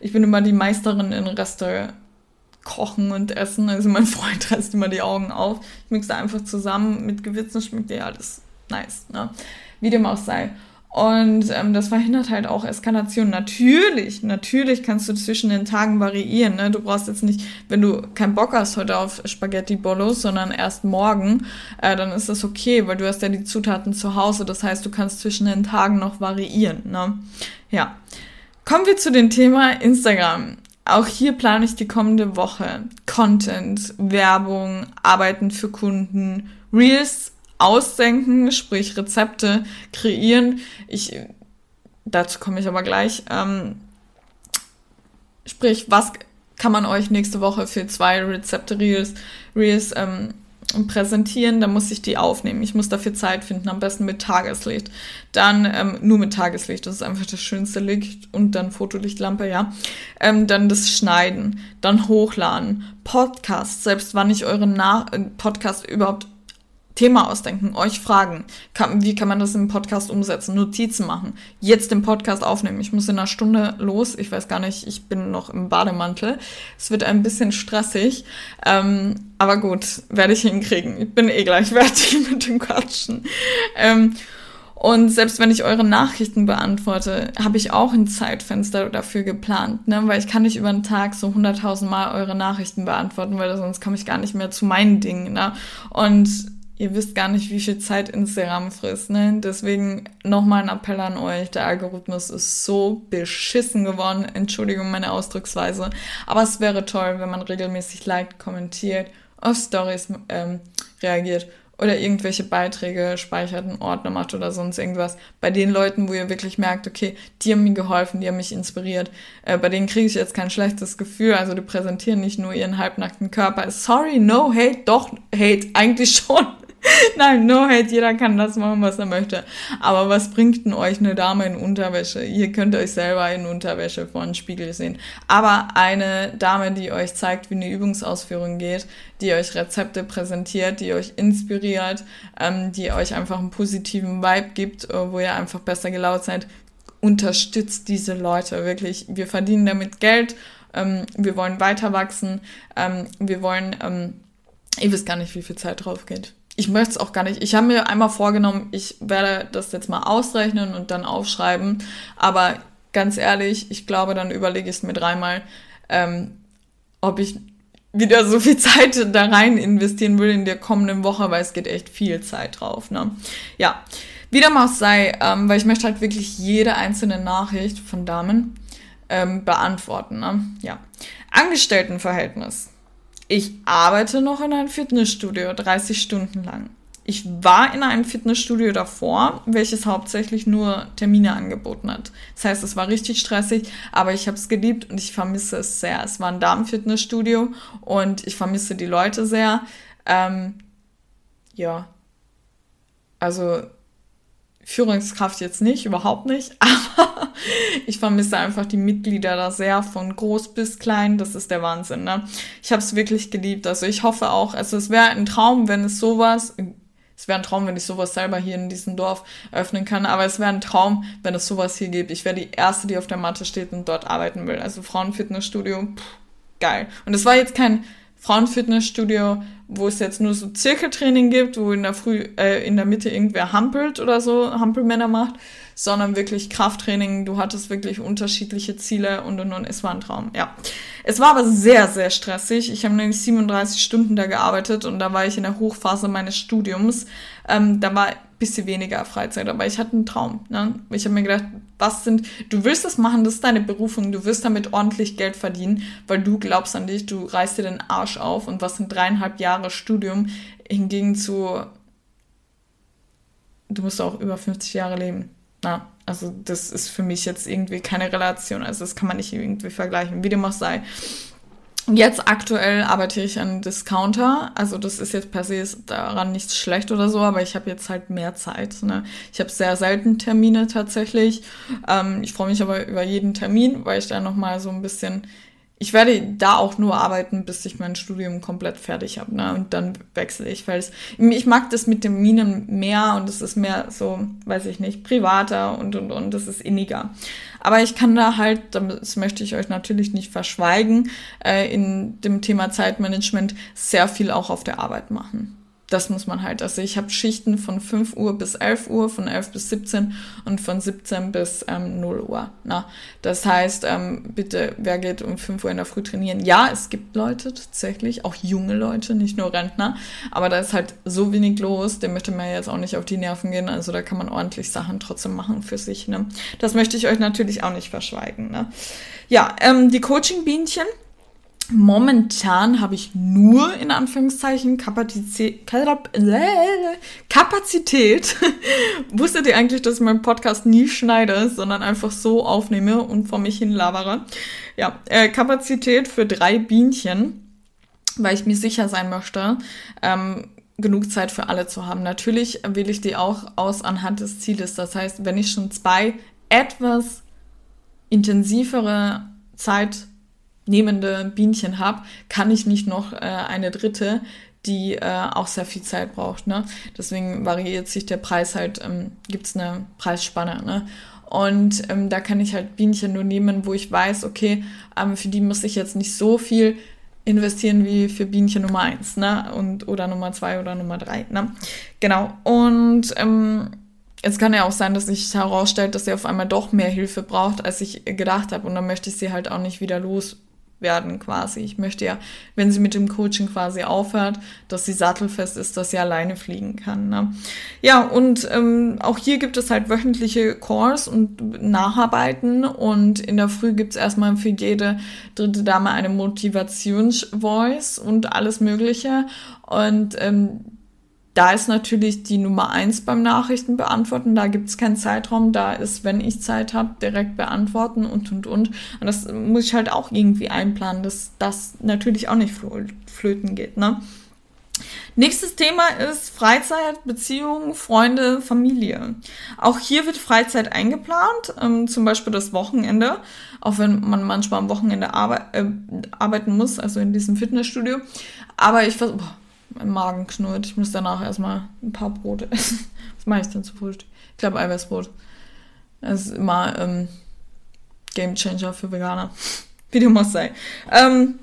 Ich bin immer die Meisterin in Reste kochen und essen. Also mein Freund reißt immer die Augen auf. Ich mixe einfach zusammen mit Gewitzen, schmeckt ja alles nice. Ne? Wie dem auch sei. Und ähm, das verhindert halt auch Eskalation. Natürlich, natürlich kannst du zwischen den Tagen variieren. Ne? Du brauchst jetzt nicht, wenn du keinen Bock hast heute auf Spaghetti Bollos, sondern erst morgen, äh, dann ist das okay, weil du hast ja die Zutaten zu Hause. Das heißt, du kannst zwischen den Tagen noch variieren. Ne? Ja. Kommen wir zu dem Thema Instagram. Auch hier plane ich die kommende Woche Content, Werbung, Arbeiten für Kunden, Reels ausdenken, sprich Rezepte kreieren. Ich, dazu komme ich aber gleich. Ähm, sprich, was kann man euch nächste Woche für zwei Rezepte Reels, Reels ähm, präsentieren, dann muss ich die aufnehmen. Ich muss dafür Zeit finden, am besten mit Tageslicht. Dann ähm, nur mit Tageslicht, das ist einfach das schönste Licht und dann Fotolichtlampe, ja. Ähm, dann das Schneiden, dann hochladen, Podcast, selbst wann ich euren Na äh, Podcast überhaupt Thema ausdenken, euch fragen, kann, wie kann man das im Podcast umsetzen, Notizen machen, jetzt den Podcast aufnehmen. Ich muss in einer Stunde los, ich weiß gar nicht, ich bin noch im Bademantel. Es wird ein bisschen stressig, ähm, aber gut, werde ich hinkriegen. Ich bin eh gleich fertig mit dem Quatschen. Ähm, und selbst wenn ich eure Nachrichten beantworte, habe ich auch ein Zeitfenster dafür geplant, ne? weil ich kann nicht über den Tag so 100.000 Mal eure Nachrichten beantworten, weil sonst komme ich gar nicht mehr zu meinen Dingen. Ne? Und ihr wisst gar nicht, wie viel Zeit Instagram frisst. Ne? Deswegen nochmal ein Appell an euch. Der Algorithmus ist so beschissen geworden. Entschuldigung meine Ausdrucksweise. Aber es wäre toll, wenn man regelmäßig liked, kommentiert, auf Stories ähm, reagiert oder irgendwelche Beiträge speichert, einen Ordner macht oder sonst irgendwas. Bei den Leuten, wo ihr wirklich merkt, okay, die haben mir geholfen, die haben mich inspiriert, äh, bei denen kriege ich jetzt kein schlechtes Gefühl. Also die präsentieren nicht nur ihren halbnackten Körper. Sorry, no hate, doch hate, eigentlich schon. Nein, no hate, jeder kann das machen, was er möchte. Aber was bringt denn euch eine Dame in Unterwäsche? Ihr könnt euch selber in Unterwäsche vor einem Spiegel sehen. Aber eine Dame, die euch zeigt, wie eine Übungsausführung geht, die euch Rezepte präsentiert, die euch inspiriert, ähm, die euch einfach einen positiven Vibe gibt, äh, wo ihr einfach besser gelaunt seid, unterstützt diese Leute wirklich. Wir verdienen damit Geld, ähm, wir wollen weiter wachsen, ähm, wir wollen, ähm, ihr wisst gar nicht, wie viel Zeit drauf geht ich möchte es auch gar nicht. Ich habe mir einmal vorgenommen, ich werde das jetzt mal ausrechnen und dann aufschreiben. Aber ganz ehrlich, ich glaube, dann überlege ich es mir dreimal, ähm, ob ich wieder so viel Zeit da rein investieren will in der kommenden Woche, weil es geht echt viel Zeit drauf. Ne? Ja, wieder mal sei, ähm, weil ich möchte halt wirklich jede einzelne Nachricht von Damen ähm, beantworten. Ne? Ja, Angestelltenverhältnis. Ich arbeite noch in einem Fitnessstudio 30 Stunden lang. Ich war in einem Fitnessstudio davor, welches hauptsächlich nur Termine angeboten hat. Das heißt, es war richtig stressig, aber ich habe es geliebt und ich vermisse es sehr. Es war ein Damenfitnessstudio und ich vermisse die Leute sehr. Ähm, ja, also Führungskraft jetzt nicht, überhaupt nicht, aber ich vermisse einfach die Mitglieder da sehr, von groß bis klein, das ist der Wahnsinn. Ne? Ich habe es wirklich geliebt, also ich hoffe auch, also es wäre ein Traum, wenn es sowas, es wäre ein Traum, wenn ich sowas selber hier in diesem Dorf öffnen kann, aber es wäre ein Traum, wenn es sowas hier gibt. Ich wäre die Erste, die auf der Matte steht und dort arbeiten will. Also Frauenfitnessstudio, pff, geil. Und es war jetzt kein Frauenfitnessstudio, wo es jetzt nur so Zirkeltraining gibt, wo in der Früh, äh, in der Mitte irgendwer hampelt oder so, Hampelmänner macht, sondern wirklich Krafttraining. Du hattest wirklich unterschiedliche Ziele und und und. Es war ein Traum, ja. Es war aber sehr, sehr stressig. Ich habe nämlich 37 Stunden da gearbeitet und da war ich in der Hochphase meines Studiums. Ähm, da war bisschen weniger Freizeit, aber ich hatte einen Traum. Ne? Ich habe mir gedacht, was sind, du willst das machen, das ist deine Berufung, du wirst damit ordentlich Geld verdienen, weil du glaubst an dich, du reißt dir den Arsch auf und was sind dreieinhalb Jahre Studium hingegen zu, du musst auch über 50 Jahre leben. Na, also das ist für mich jetzt irgendwie keine Relation, also das kann man nicht irgendwie vergleichen, wie dem auch sei. Jetzt aktuell arbeite ich an Discounter. Also das ist jetzt per se daran nichts schlecht oder so, aber ich habe jetzt halt mehr Zeit. Ne? Ich habe sehr selten Termine tatsächlich. Ähm, ich freue mich aber über jeden Termin, weil ich da nochmal so ein bisschen ich werde da auch nur arbeiten, bis ich mein Studium komplett fertig habe. Ne? Und dann wechsle ich, weil es, ich mag das mit den Minen mehr und es ist mehr so, weiß ich nicht, privater und und und, das ist inniger. Aber ich kann da halt, das möchte ich euch natürlich nicht verschweigen, äh, in dem Thema Zeitmanagement sehr viel auch auf der Arbeit machen das muss man halt. Also ich habe Schichten von 5 Uhr bis 11 Uhr, von 11 bis 17 und von 17 bis ähm, 0 Uhr. Na, das heißt, ähm, bitte, wer geht um 5 Uhr in der Früh trainieren? Ja, es gibt Leute tatsächlich, auch junge Leute, nicht nur Rentner, aber da ist halt so wenig los, dem möchte man jetzt auch nicht auf die Nerven gehen. Also da kann man ordentlich Sachen trotzdem machen für sich. Ne? Das möchte ich euch natürlich auch nicht verschweigen. Ne? Ja, ähm, die Coaching-Bienchen Momentan habe ich nur in Anführungszeichen Kapazität. Kapazität. Wusstet ihr eigentlich, dass ich meinen Podcast nie schneide, sondern einfach so aufnehme und vor mich hin labere? Ja, äh, Kapazität für drei Bienchen, weil ich mir sicher sein möchte, ähm, genug Zeit für alle zu haben. Natürlich wähle ich die auch aus anhand des Zieles. Das heißt, wenn ich schon zwei etwas intensivere Zeit nehmende Bienchen habe, kann ich nicht noch äh, eine dritte, die äh, auch sehr viel Zeit braucht. Ne? Deswegen variiert sich der Preis halt, ähm, gibt es eine Preisspanne. Ne? Und ähm, da kann ich halt Bienchen nur nehmen, wo ich weiß, okay, ähm, für die muss ich jetzt nicht so viel investieren wie für Bienchen Nummer eins, ne? Und oder Nummer zwei oder Nummer drei, ne? Genau. Und ähm, es kann ja auch sein, dass sich herausstellt, dass sie auf einmal doch mehr Hilfe braucht, als ich gedacht habe. Und dann möchte ich sie halt auch nicht wieder los werden quasi. Ich möchte ja, wenn sie mit dem Coaching quasi aufhört, dass sie sattelfest ist, dass sie alleine fliegen kann. Ne? Ja, und ähm, auch hier gibt es halt wöchentliche Calls und Nacharbeiten und in der Früh gibt es erstmal für jede dritte Dame eine Motivationsvoice und alles Mögliche. Und ähm, da ist natürlich die Nummer eins beim Nachrichten beantworten. Da gibt es keinen Zeitraum. Da ist, wenn ich Zeit habe, direkt beantworten und und und. Und das muss ich halt auch irgendwie einplanen, dass das natürlich auch nicht flöten geht. Ne? Nächstes Thema ist Freizeit, Beziehungen, Freunde, Familie. Auch hier wird Freizeit eingeplant, ähm, zum Beispiel das Wochenende, auch wenn man manchmal am Wochenende arbe äh, arbeiten muss, also in diesem Fitnessstudio. Aber ich versuche, mein Magen knurrt. Ich muss danach erstmal ein paar Brote essen. Was mache ich denn zu Frühstück? Ich glaube Eiweißbrot. Das ist immer ähm, Game Changer für Veganer. Wie dem auch sei. Ähm,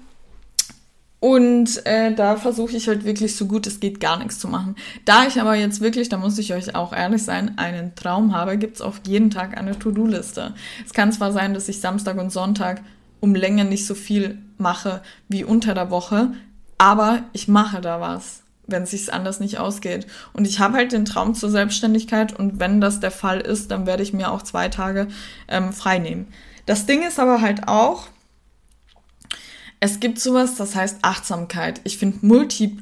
und äh, da versuche ich halt wirklich so gut es geht gar nichts zu machen. Da ich aber jetzt wirklich, da muss ich euch auch ehrlich sein, einen Traum habe, gibt es auf jeden Tag eine To-Do-Liste. Es kann zwar sein, dass ich Samstag und Sonntag um Länge nicht so viel mache wie unter der Woche, aber ich mache da was, wenn es sich anders nicht ausgeht. Und ich habe halt den Traum zur Selbstständigkeit und wenn das der Fall ist, dann werde ich mir auch zwei Tage ähm, frei nehmen. Das Ding ist aber halt auch, es gibt sowas, das heißt Achtsamkeit. Ich finde Multi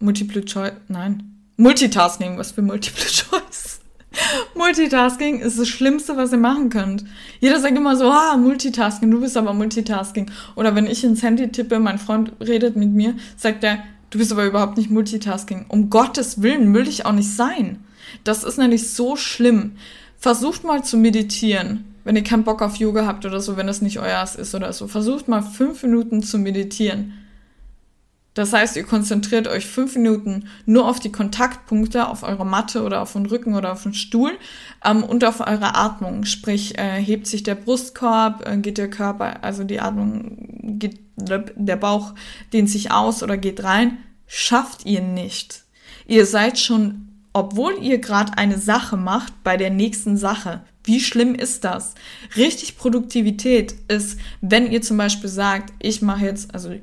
Multiple Choice, nein, Multitasking, was für Multiple Choice? Multitasking ist das Schlimmste, was ihr machen könnt. Jeder sagt immer so, ah, Multitasking, du bist aber Multitasking. Oder wenn ich ins Handy tippe, mein Freund redet mit mir, sagt er, du bist aber überhaupt nicht Multitasking. Um Gottes Willen will ich auch nicht sein. Das ist nämlich so schlimm. Versucht mal zu meditieren, wenn ihr keinen Bock auf Yoga habt oder so, wenn das nicht euer ist oder so. Versucht mal fünf Minuten zu meditieren das heißt, ihr konzentriert euch fünf Minuten nur auf die Kontaktpunkte, auf eure Matte oder auf den Rücken oder auf den Stuhl ähm, und auf eure Atmung. Sprich, äh, hebt sich der Brustkorb, äh, geht der Körper, also die Atmung, geht, der Bauch dehnt sich aus oder geht rein. Schafft ihr nicht. Ihr seid schon, obwohl ihr gerade eine Sache macht, bei der nächsten Sache. Wie schlimm ist das? Richtig Produktivität ist, wenn ihr zum Beispiel sagt, ich mache jetzt, also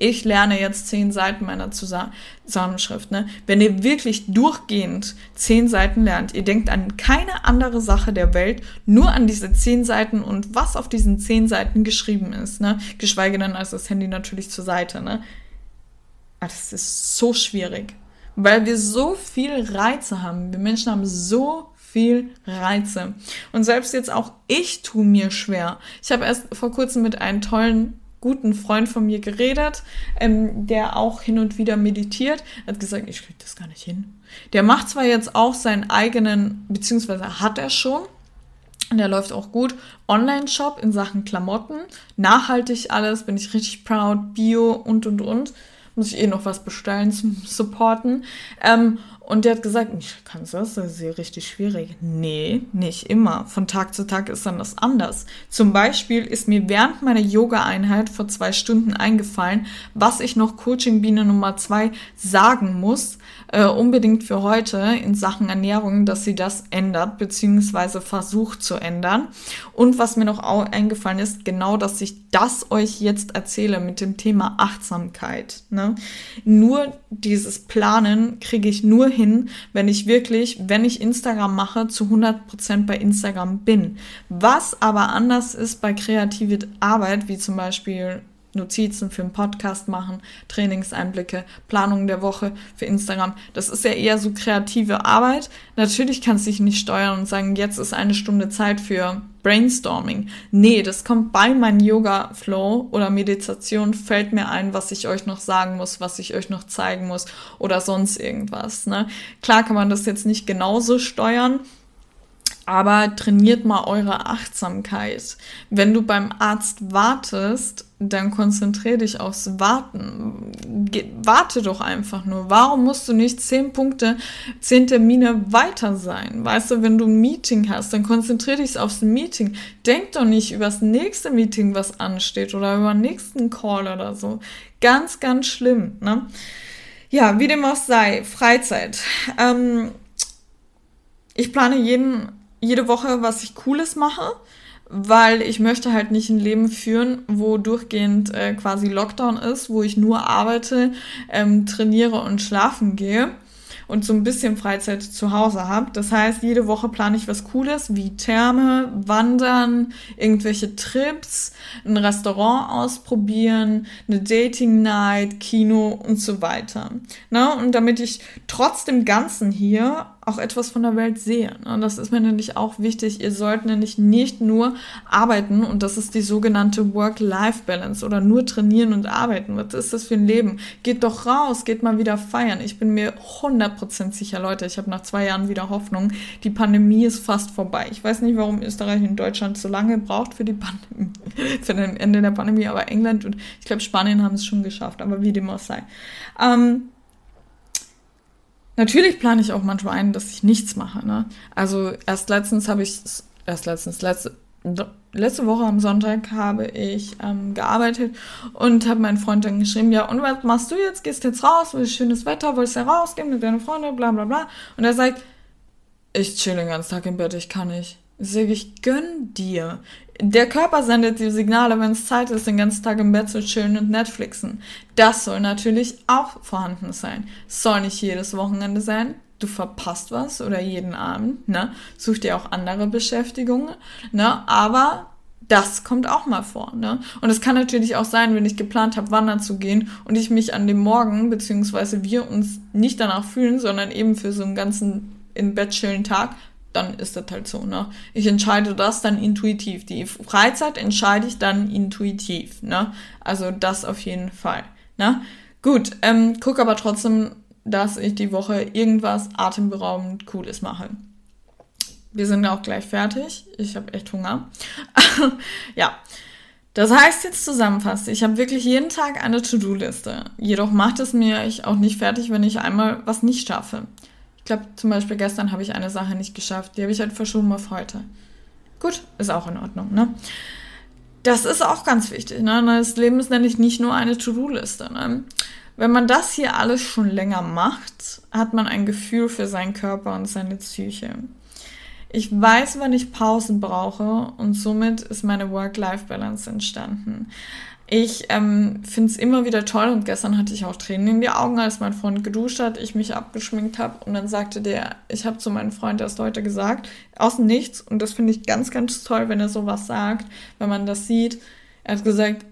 ich lerne jetzt zehn Seiten meiner Zusammenschrift. Ne? Wenn ihr wirklich durchgehend zehn Seiten lernt, ihr denkt an keine andere Sache der Welt, nur an diese zehn Seiten und was auf diesen zehn Seiten geschrieben ist. Ne? Geschweige denn als das Handy natürlich zur Seite. Ne? Ah, das ist so schwierig, weil wir so viel Reize haben. Wir Menschen haben so viel Reize. Und selbst jetzt auch ich tue mir schwer. Ich habe erst vor kurzem mit einem tollen guten Freund von mir geredet, ähm, der auch hin und wieder meditiert. Er hat gesagt, ich kriege das gar nicht hin. Der macht zwar jetzt auch seinen eigenen, beziehungsweise hat er schon, der läuft auch gut. Online-Shop in Sachen Klamotten. Nachhaltig alles, bin ich richtig proud. Bio und und und. Muss ich eh noch was bestellen zum Supporten. Ähm, und der hat gesagt, ich kann das, das ist ja richtig schwierig. Nee, nicht immer. Von Tag zu Tag ist dann das anders. Zum Beispiel ist mir während meiner Yoga-Einheit vor zwei Stunden eingefallen, was ich noch Coaching-Biene Nummer zwei sagen muss, äh, unbedingt für heute in Sachen Ernährung, dass sie das ändert, beziehungsweise versucht zu ändern. Und was mir noch eingefallen ist, genau, dass ich das euch jetzt erzähle mit dem Thema Achtsamkeit. Ne? Nur dieses Planen kriege ich nur hin, wenn ich wirklich, wenn ich Instagram mache, zu 100% bei Instagram bin. Was aber anders ist bei kreativer Arbeit, wie zum Beispiel Notizen für einen Podcast machen, Trainingseinblicke, Planung der Woche für Instagram. Das ist ja eher so kreative Arbeit. Natürlich kannst du dich nicht steuern und sagen, jetzt ist eine Stunde Zeit für Brainstorming. Nee, das kommt bei meinem Yoga-Flow oder Meditation, fällt mir ein, was ich euch noch sagen muss, was ich euch noch zeigen muss oder sonst irgendwas. Ne? Klar kann man das jetzt nicht genauso steuern, aber trainiert mal eure Achtsamkeit. Wenn du beim Arzt wartest, dann konzentrier dich aufs Warten. Ge warte doch einfach nur. Warum musst du nicht zehn Punkte, zehn Termine weiter sein? Weißt du, wenn du ein Meeting hast, dann konzentrier dich aufs Meeting. Denk doch nicht über das nächste Meeting, was ansteht oder über den nächsten Call oder so. Ganz, ganz schlimm. Ne? Ja, wie dem auch sei, Freizeit. Ähm, ich plane jeden jede Woche was ich Cooles mache, weil ich möchte halt nicht ein Leben führen, wo durchgehend äh, quasi Lockdown ist, wo ich nur arbeite, ähm, trainiere und schlafen gehe und so ein bisschen Freizeit zu Hause habe. Das heißt, jede Woche plane ich was Cooles, wie Therme, Wandern, irgendwelche Trips, ein Restaurant ausprobieren, eine Dating Night, Kino und so weiter. Ne? Und damit ich trotz dem Ganzen hier auch etwas von der Welt sehe. Und ne? das ist mir nämlich auch wichtig. Ihr sollt nämlich nicht nur arbeiten und das ist die sogenannte Work-Life-Balance oder nur trainieren und arbeiten. Was ist das für ein Leben? Geht doch raus, geht mal wieder feiern. Ich bin mir 100% sicher, Leute, ich habe nach zwei Jahren wieder Hoffnung. Die Pandemie ist fast vorbei. Ich weiß nicht, warum Österreich und Deutschland so lange braucht für die Pandemie, für das Ende der Pandemie, aber England und ich glaube Spanien haben es schon geschafft, aber wie dem auch sei. Ähm, Natürlich plane ich auch manchmal ein, dass ich nichts mache. Ne? Also erst letztens habe ich, erst letztens, letzte, letzte Woche am Sonntag habe ich ähm, gearbeitet und habe meinen Freund dann geschrieben, ja, und was machst du jetzt? Gehst jetzt raus, weil schönes Wetter, wolltest du rausgehen mit deinen Freunden, bla bla bla. Und er sagt, ich chill den ganzen Tag im Bett, ich kann nicht. Sage, ich gönn dir der Körper sendet die Signale, wenn es Zeit ist, den ganzen Tag im Bett zu chillen und Netflixen. Das soll natürlich auch vorhanden sein. soll nicht jedes Wochenende sein. Du verpasst was oder jeden Abend, ne? Such dir auch andere Beschäftigungen, ne? Aber das kommt auch mal vor, ne? Und es kann natürlich auch sein, wenn ich geplant habe, wandern zu gehen und ich mich an dem Morgen, beziehungsweise wir uns nicht danach fühlen, sondern eben für so einen ganzen in Bett chillen Tag dann ist das halt so, ne? Ich entscheide das dann intuitiv. Die Freizeit entscheide ich dann intuitiv, ne? Also das auf jeden Fall, ne? Gut, ähm, guck aber trotzdem, dass ich die Woche irgendwas atemberaubend Cooles mache. Wir sind auch gleich fertig. Ich habe echt Hunger. ja. Das heißt jetzt zusammenfasst, ich habe wirklich jeden Tag eine To-Do-Liste. Jedoch macht es mir auch nicht fertig, wenn ich einmal was nicht schaffe. Ich glaube, zum Beispiel gestern habe ich eine Sache nicht geschafft. Die habe ich halt verschoben auf heute. Gut, ist auch in Ordnung, ne? Das ist auch ganz wichtig, ne? Das Leben ist nämlich nicht nur eine To-Do-Liste, ne? Wenn man das hier alles schon länger macht, hat man ein Gefühl für seinen Körper und seine Psyche. Ich weiß, wann ich Pausen brauche und somit ist meine Work-Life-Balance entstanden. Ich ähm, finde es immer wieder toll und gestern hatte ich auch Tränen in die Augen, als mein Freund geduscht hat, ich mich abgeschminkt habe und dann sagte der, ich habe zu meinem Freund erst heute gesagt, aus dem Nichts und das finde ich ganz, ganz toll, wenn er sowas sagt, wenn man das sieht. Er hat gesagt,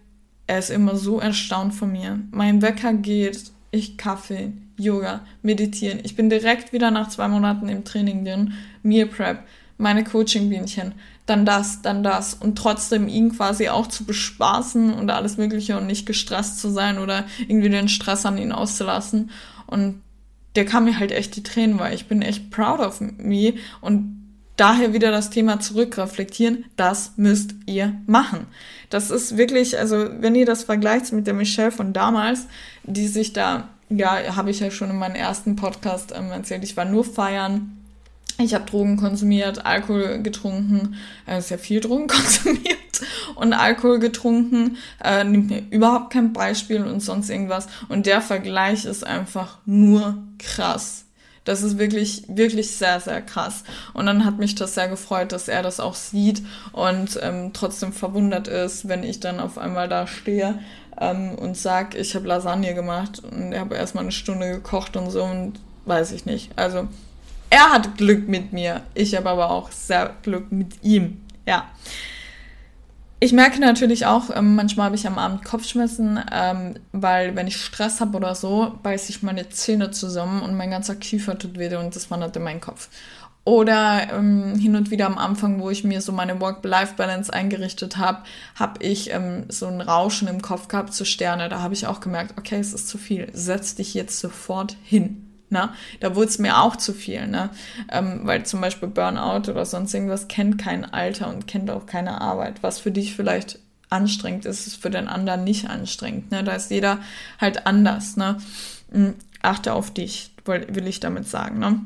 er ist immer so erstaunt von mir. Mein Wecker geht, ich Kaffee, Yoga, meditieren. Ich bin direkt wieder nach zwei Monaten im Training drin, Meal Prep, meine Coaching-Bienchen, dann das, dann das und trotzdem ihn quasi auch zu bespaßen und alles Mögliche und nicht gestresst zu sein oder irgendwie den Stress an ihn auszulassen. Und der kam mir halt echt die Tränen, weil ich bin echt proud of me und daher wieder das Thema zurückreflektieren, das müsst ihr machen. Das ist wirklich, also wenn ihr das vergleicht mit der Michelle von damals, die sich da, ja, habe ich ja schon in meinem ersten Podcast ähm, erzählt, ich war nur feiern, ich habe Drogen konsumiert, Alkohol getrunken, äh, sehr viel Drogen konsumiert und Alkohol getrunken, äh, nimmt mir überhaupt kein Beispiel und sonst irgendwas. Und der Vergleich ist einfach nur krass. Das ist wirklich, wirklich sehr, sehr krass. Und dann hat mich das sehr gefreut, dass er das auch sieht und ähm, trotzdem verwundert ist, wenn ich dann auf einmal da stehe ähm, und sag, ich habe Lasagne gemacht und habe erstmal eine Stunde gekocht und so und weiß ich nicht. Also er hat Glück mit mir. Ich habe aber auch sehr Glück mit ihm. Ja. Ich merke natürlich auch, ähm, manchmal habe ich am Abend Kopfschmerzen, ähm, weil wenn ich Stress habe oder so, beiße ich meine Zähne zusammen und mein ganzer Kiefer tut weh und das wandert in meinen Kopf. Oder ähm, hin und wieder am Anfang, wo ich mir so meine Work-Life-Balance eingerichtet habe, habe ich ähm, so ein Rauschen im Kopf gehabt zu Sterne. Da habe ich auch gemerkt, okay, es ist zu viel. Setz dich jetzt sofort hin. Ne? Da wurde es mir auch zu viel, ne? Ähm, weil zum Beispiel Burnout oder sonst irgendwas kennt kein Alter und kennt auch keine Arbeit. Was für dich vielleicht anstrengend ist, ist für den anderen nicht anstrengend. Ne? Da ist jeder halt anders. Ne? Hm, achte auf dich, will ich damit sagen. Ne?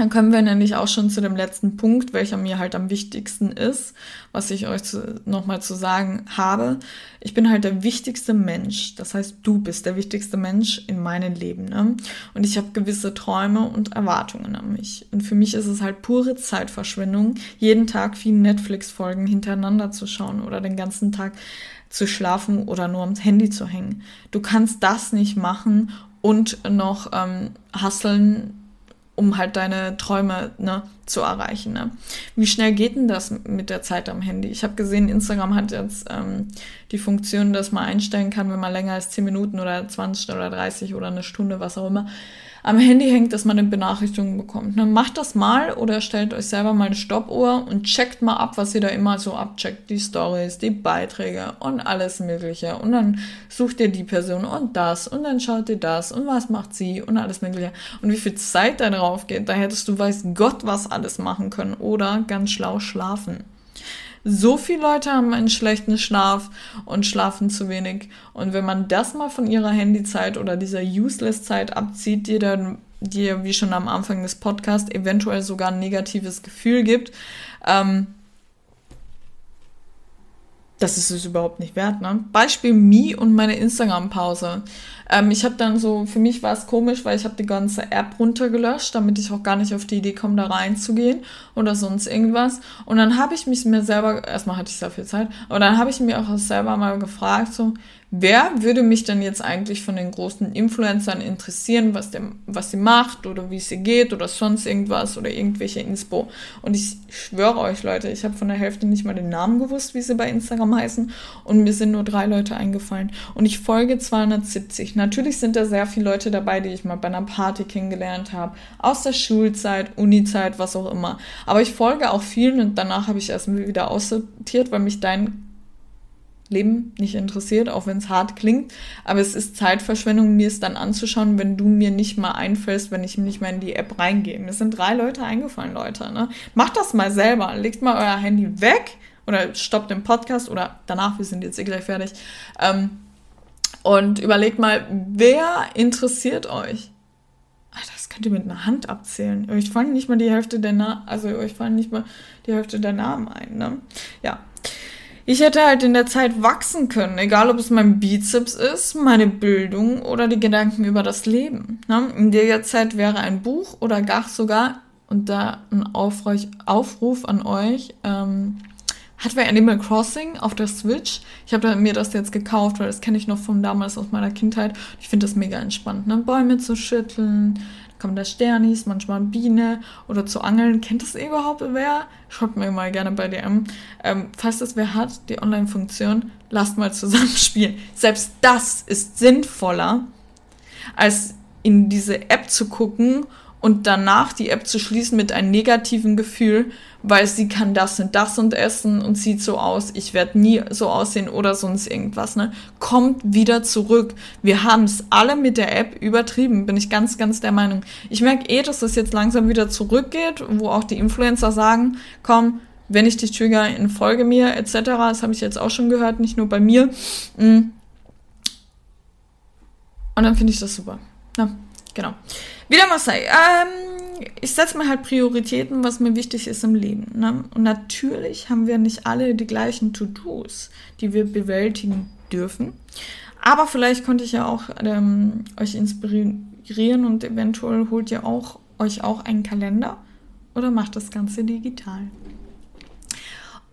Dann kommen wir nämlich auch schon zu dem letzten Punkt, welcher mir halt am wichtigsten ist, was ich euch nochmal zu sagen habe. Ich bin halt der wichtigste Mensch. Das heißt, du bist der wichtigste Mensch in meinem Leben. Ne? Und ich habe gewisse Träume und Erwartungen an mich. Und für mich ist es halt pure Zeitverschwendung, jeden Tag viele Netflix-Folgen hintereinander zu schauen oder den ganzen Tag zu schlafen oder nur am Handy zu hängen. Du kannst das nicht machen und noch ähm, hasseln um halt deine Träume ne, zu erreichen. Ne? Wie schnell geht denn das mit der Zeit am Handy? Ich habe gesehen, Instagram hat jetzt ähm, die Funktion, dass man einstellen kann, wenn man länger als 10 Minuten oder 20 oder 30 oder eine Stunde, was auch immer, am Handy hängt, dass man eine Benachrichtigung bekommt. Ne? Macht das mal oder stellt euch selber mal eine Stoppuhr und checkt mal ab, was ihr da immer so abcheckt. Die Stories, die Beiträge und alles Mögliche. Und dann sucht ihr die Person und das und dann schaut ihr das und was macht sie und alles Mögliche. Und wie viel Zeit da drauf geht, da hättest du weiß Gott was alles machen können oder ganz schlau schlafen. So viele Leute haben einen schlechten Schlaf und schlafen zu wenig. Und wenn man das mal von ihrer Handyzeit oder dieser Useless-Zeit abzieht, die dann dir, wie schon am Anfang des Podcasts, eventuell sogar ein negatives Gefühl gibt, ähm, das ist es überhaupt nicht wert. Ne? Beispiel Me und meine Instagram-Pause. Ähm, ich habe dann so, für mich war es komisch, weil ich habe die ganze App runtergelöscht, damit ich auch gar nicht auf die Idee komme, da reinzugehen oder sonst irgendwas. Und dann habe ich mich mir selber, erstmal hatte ich sehr viel Zeit, aber dann habe ich mir auch selber mal gefragt, so, wer würde mich denn jetzt eigentlich von den großen Influencern interessieren, was, der, was sie macht oder wie es ihr geht oder sonst irgendwas oder irgendwelche Inspo. Und ich schwöre euch, Leute, ich habe von der Hälfte nicht mal den Namen gewusst, wie sie bei Instagram heißen und mir sind nur drei Leute eingefallen. Und ich folge 270. Natürlich sind da sehr viele Leute dabei, die ich mal bei einer Party kennengelernt habe, aus der Schulzeit, Unizeit, was auch immer. Aber ich folge auch vielen und danach habe ich erstmal wieder aussortiert, weil mich dein Leben nicht interessiert, auch wenn es hart klingt. Aber es ist Zeitverschwendung, mir es dann anzuschauen, wenn du mir nicht mal einfällst, wenn ich nicht mal in die App reingehe. Mir sind drei Leute eingefallen, Leute. Ne? Macht das mal selber. Legt mal euer Handy weg oder stoppt den Podcast oder danach, wir sind jetzt eh gleich fertig. Ähm, und überlegt mal, wer interessiert euch? Das könnt ihr mit einer Hand abzählen. Euch fallen nicht mal die Hälfte der Na also euch fallen nicht mal die Hälfte der Namen ein. Ne? Ja, ich hätte halt in der Zeit wachsen können, egal ob es mein Bizeps ist, meine Bildung oder die Gedanken über das Leben. Ne? In der Zeit wäre ein Buch oder gar sogar, und da ein Aufruf, Aufruf an euch, ähm, hat wir Animal Crossing auf der Switch. Ich habe mir das jetzt gekauft, weil das kenne ich noch von damals aus meiner Kindheit. Ich finde das mega entspannt, ne? Bäume zu schütteln, kommen da Sternis, manchmal Biene oder zu Angeln. Kennt das überhaupt wer? Schaut mir mal gerne bei DM. Ähm, falls das wer hat, die Online-Funktion, lasst mal zusammenspielen. Selbst das ist sinnvoller, als in diese App zu gucken und danach die App zu schließen mit einem negativen Gefühl, weil sie kann das und das und essen und sieht so aus, ich werde nie so aussehen oder sonst irgendwas, ne? Kommt wieder zurück. Wir haben es alle mit der App übertrieben, bin ich ganz, ganz der Meinung. Ich merke eh, dass das jetzt langsam wieder zurückgeht, wo auch die Influencer sagen, komm, wenn ich dich trigger, folge mir, etc. Das habe ich jetzt auch schon gehört, nicht nur bei mir. Mm. Und dann finde ich das super. Ja, genau. Wieder mal sei. Ähm, ich setze mir halt Prioritäten, was mir wichtig ist im Leben. Ne? Und natürlich haben wir nicht alle die gleichen To-Dos, die wir bewältigen dürfen. Aber vielleicht konnte ich ja auch ähm, euch inspirieren und eventuell holt ihr auch euch auch einen Kalender oder macht das Ganze digital.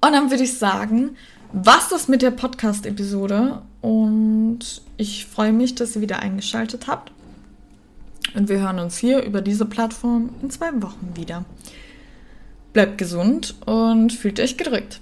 Und dann würde ich sagen, was das mit der Podcast-Episode und ich freue mich, dass ihr wieder eingeschaltet habt. Und wir hören uns hier über diese Plattform in zwei Wochen wieder. Bleibt gesund und fühlt euch gedrückt.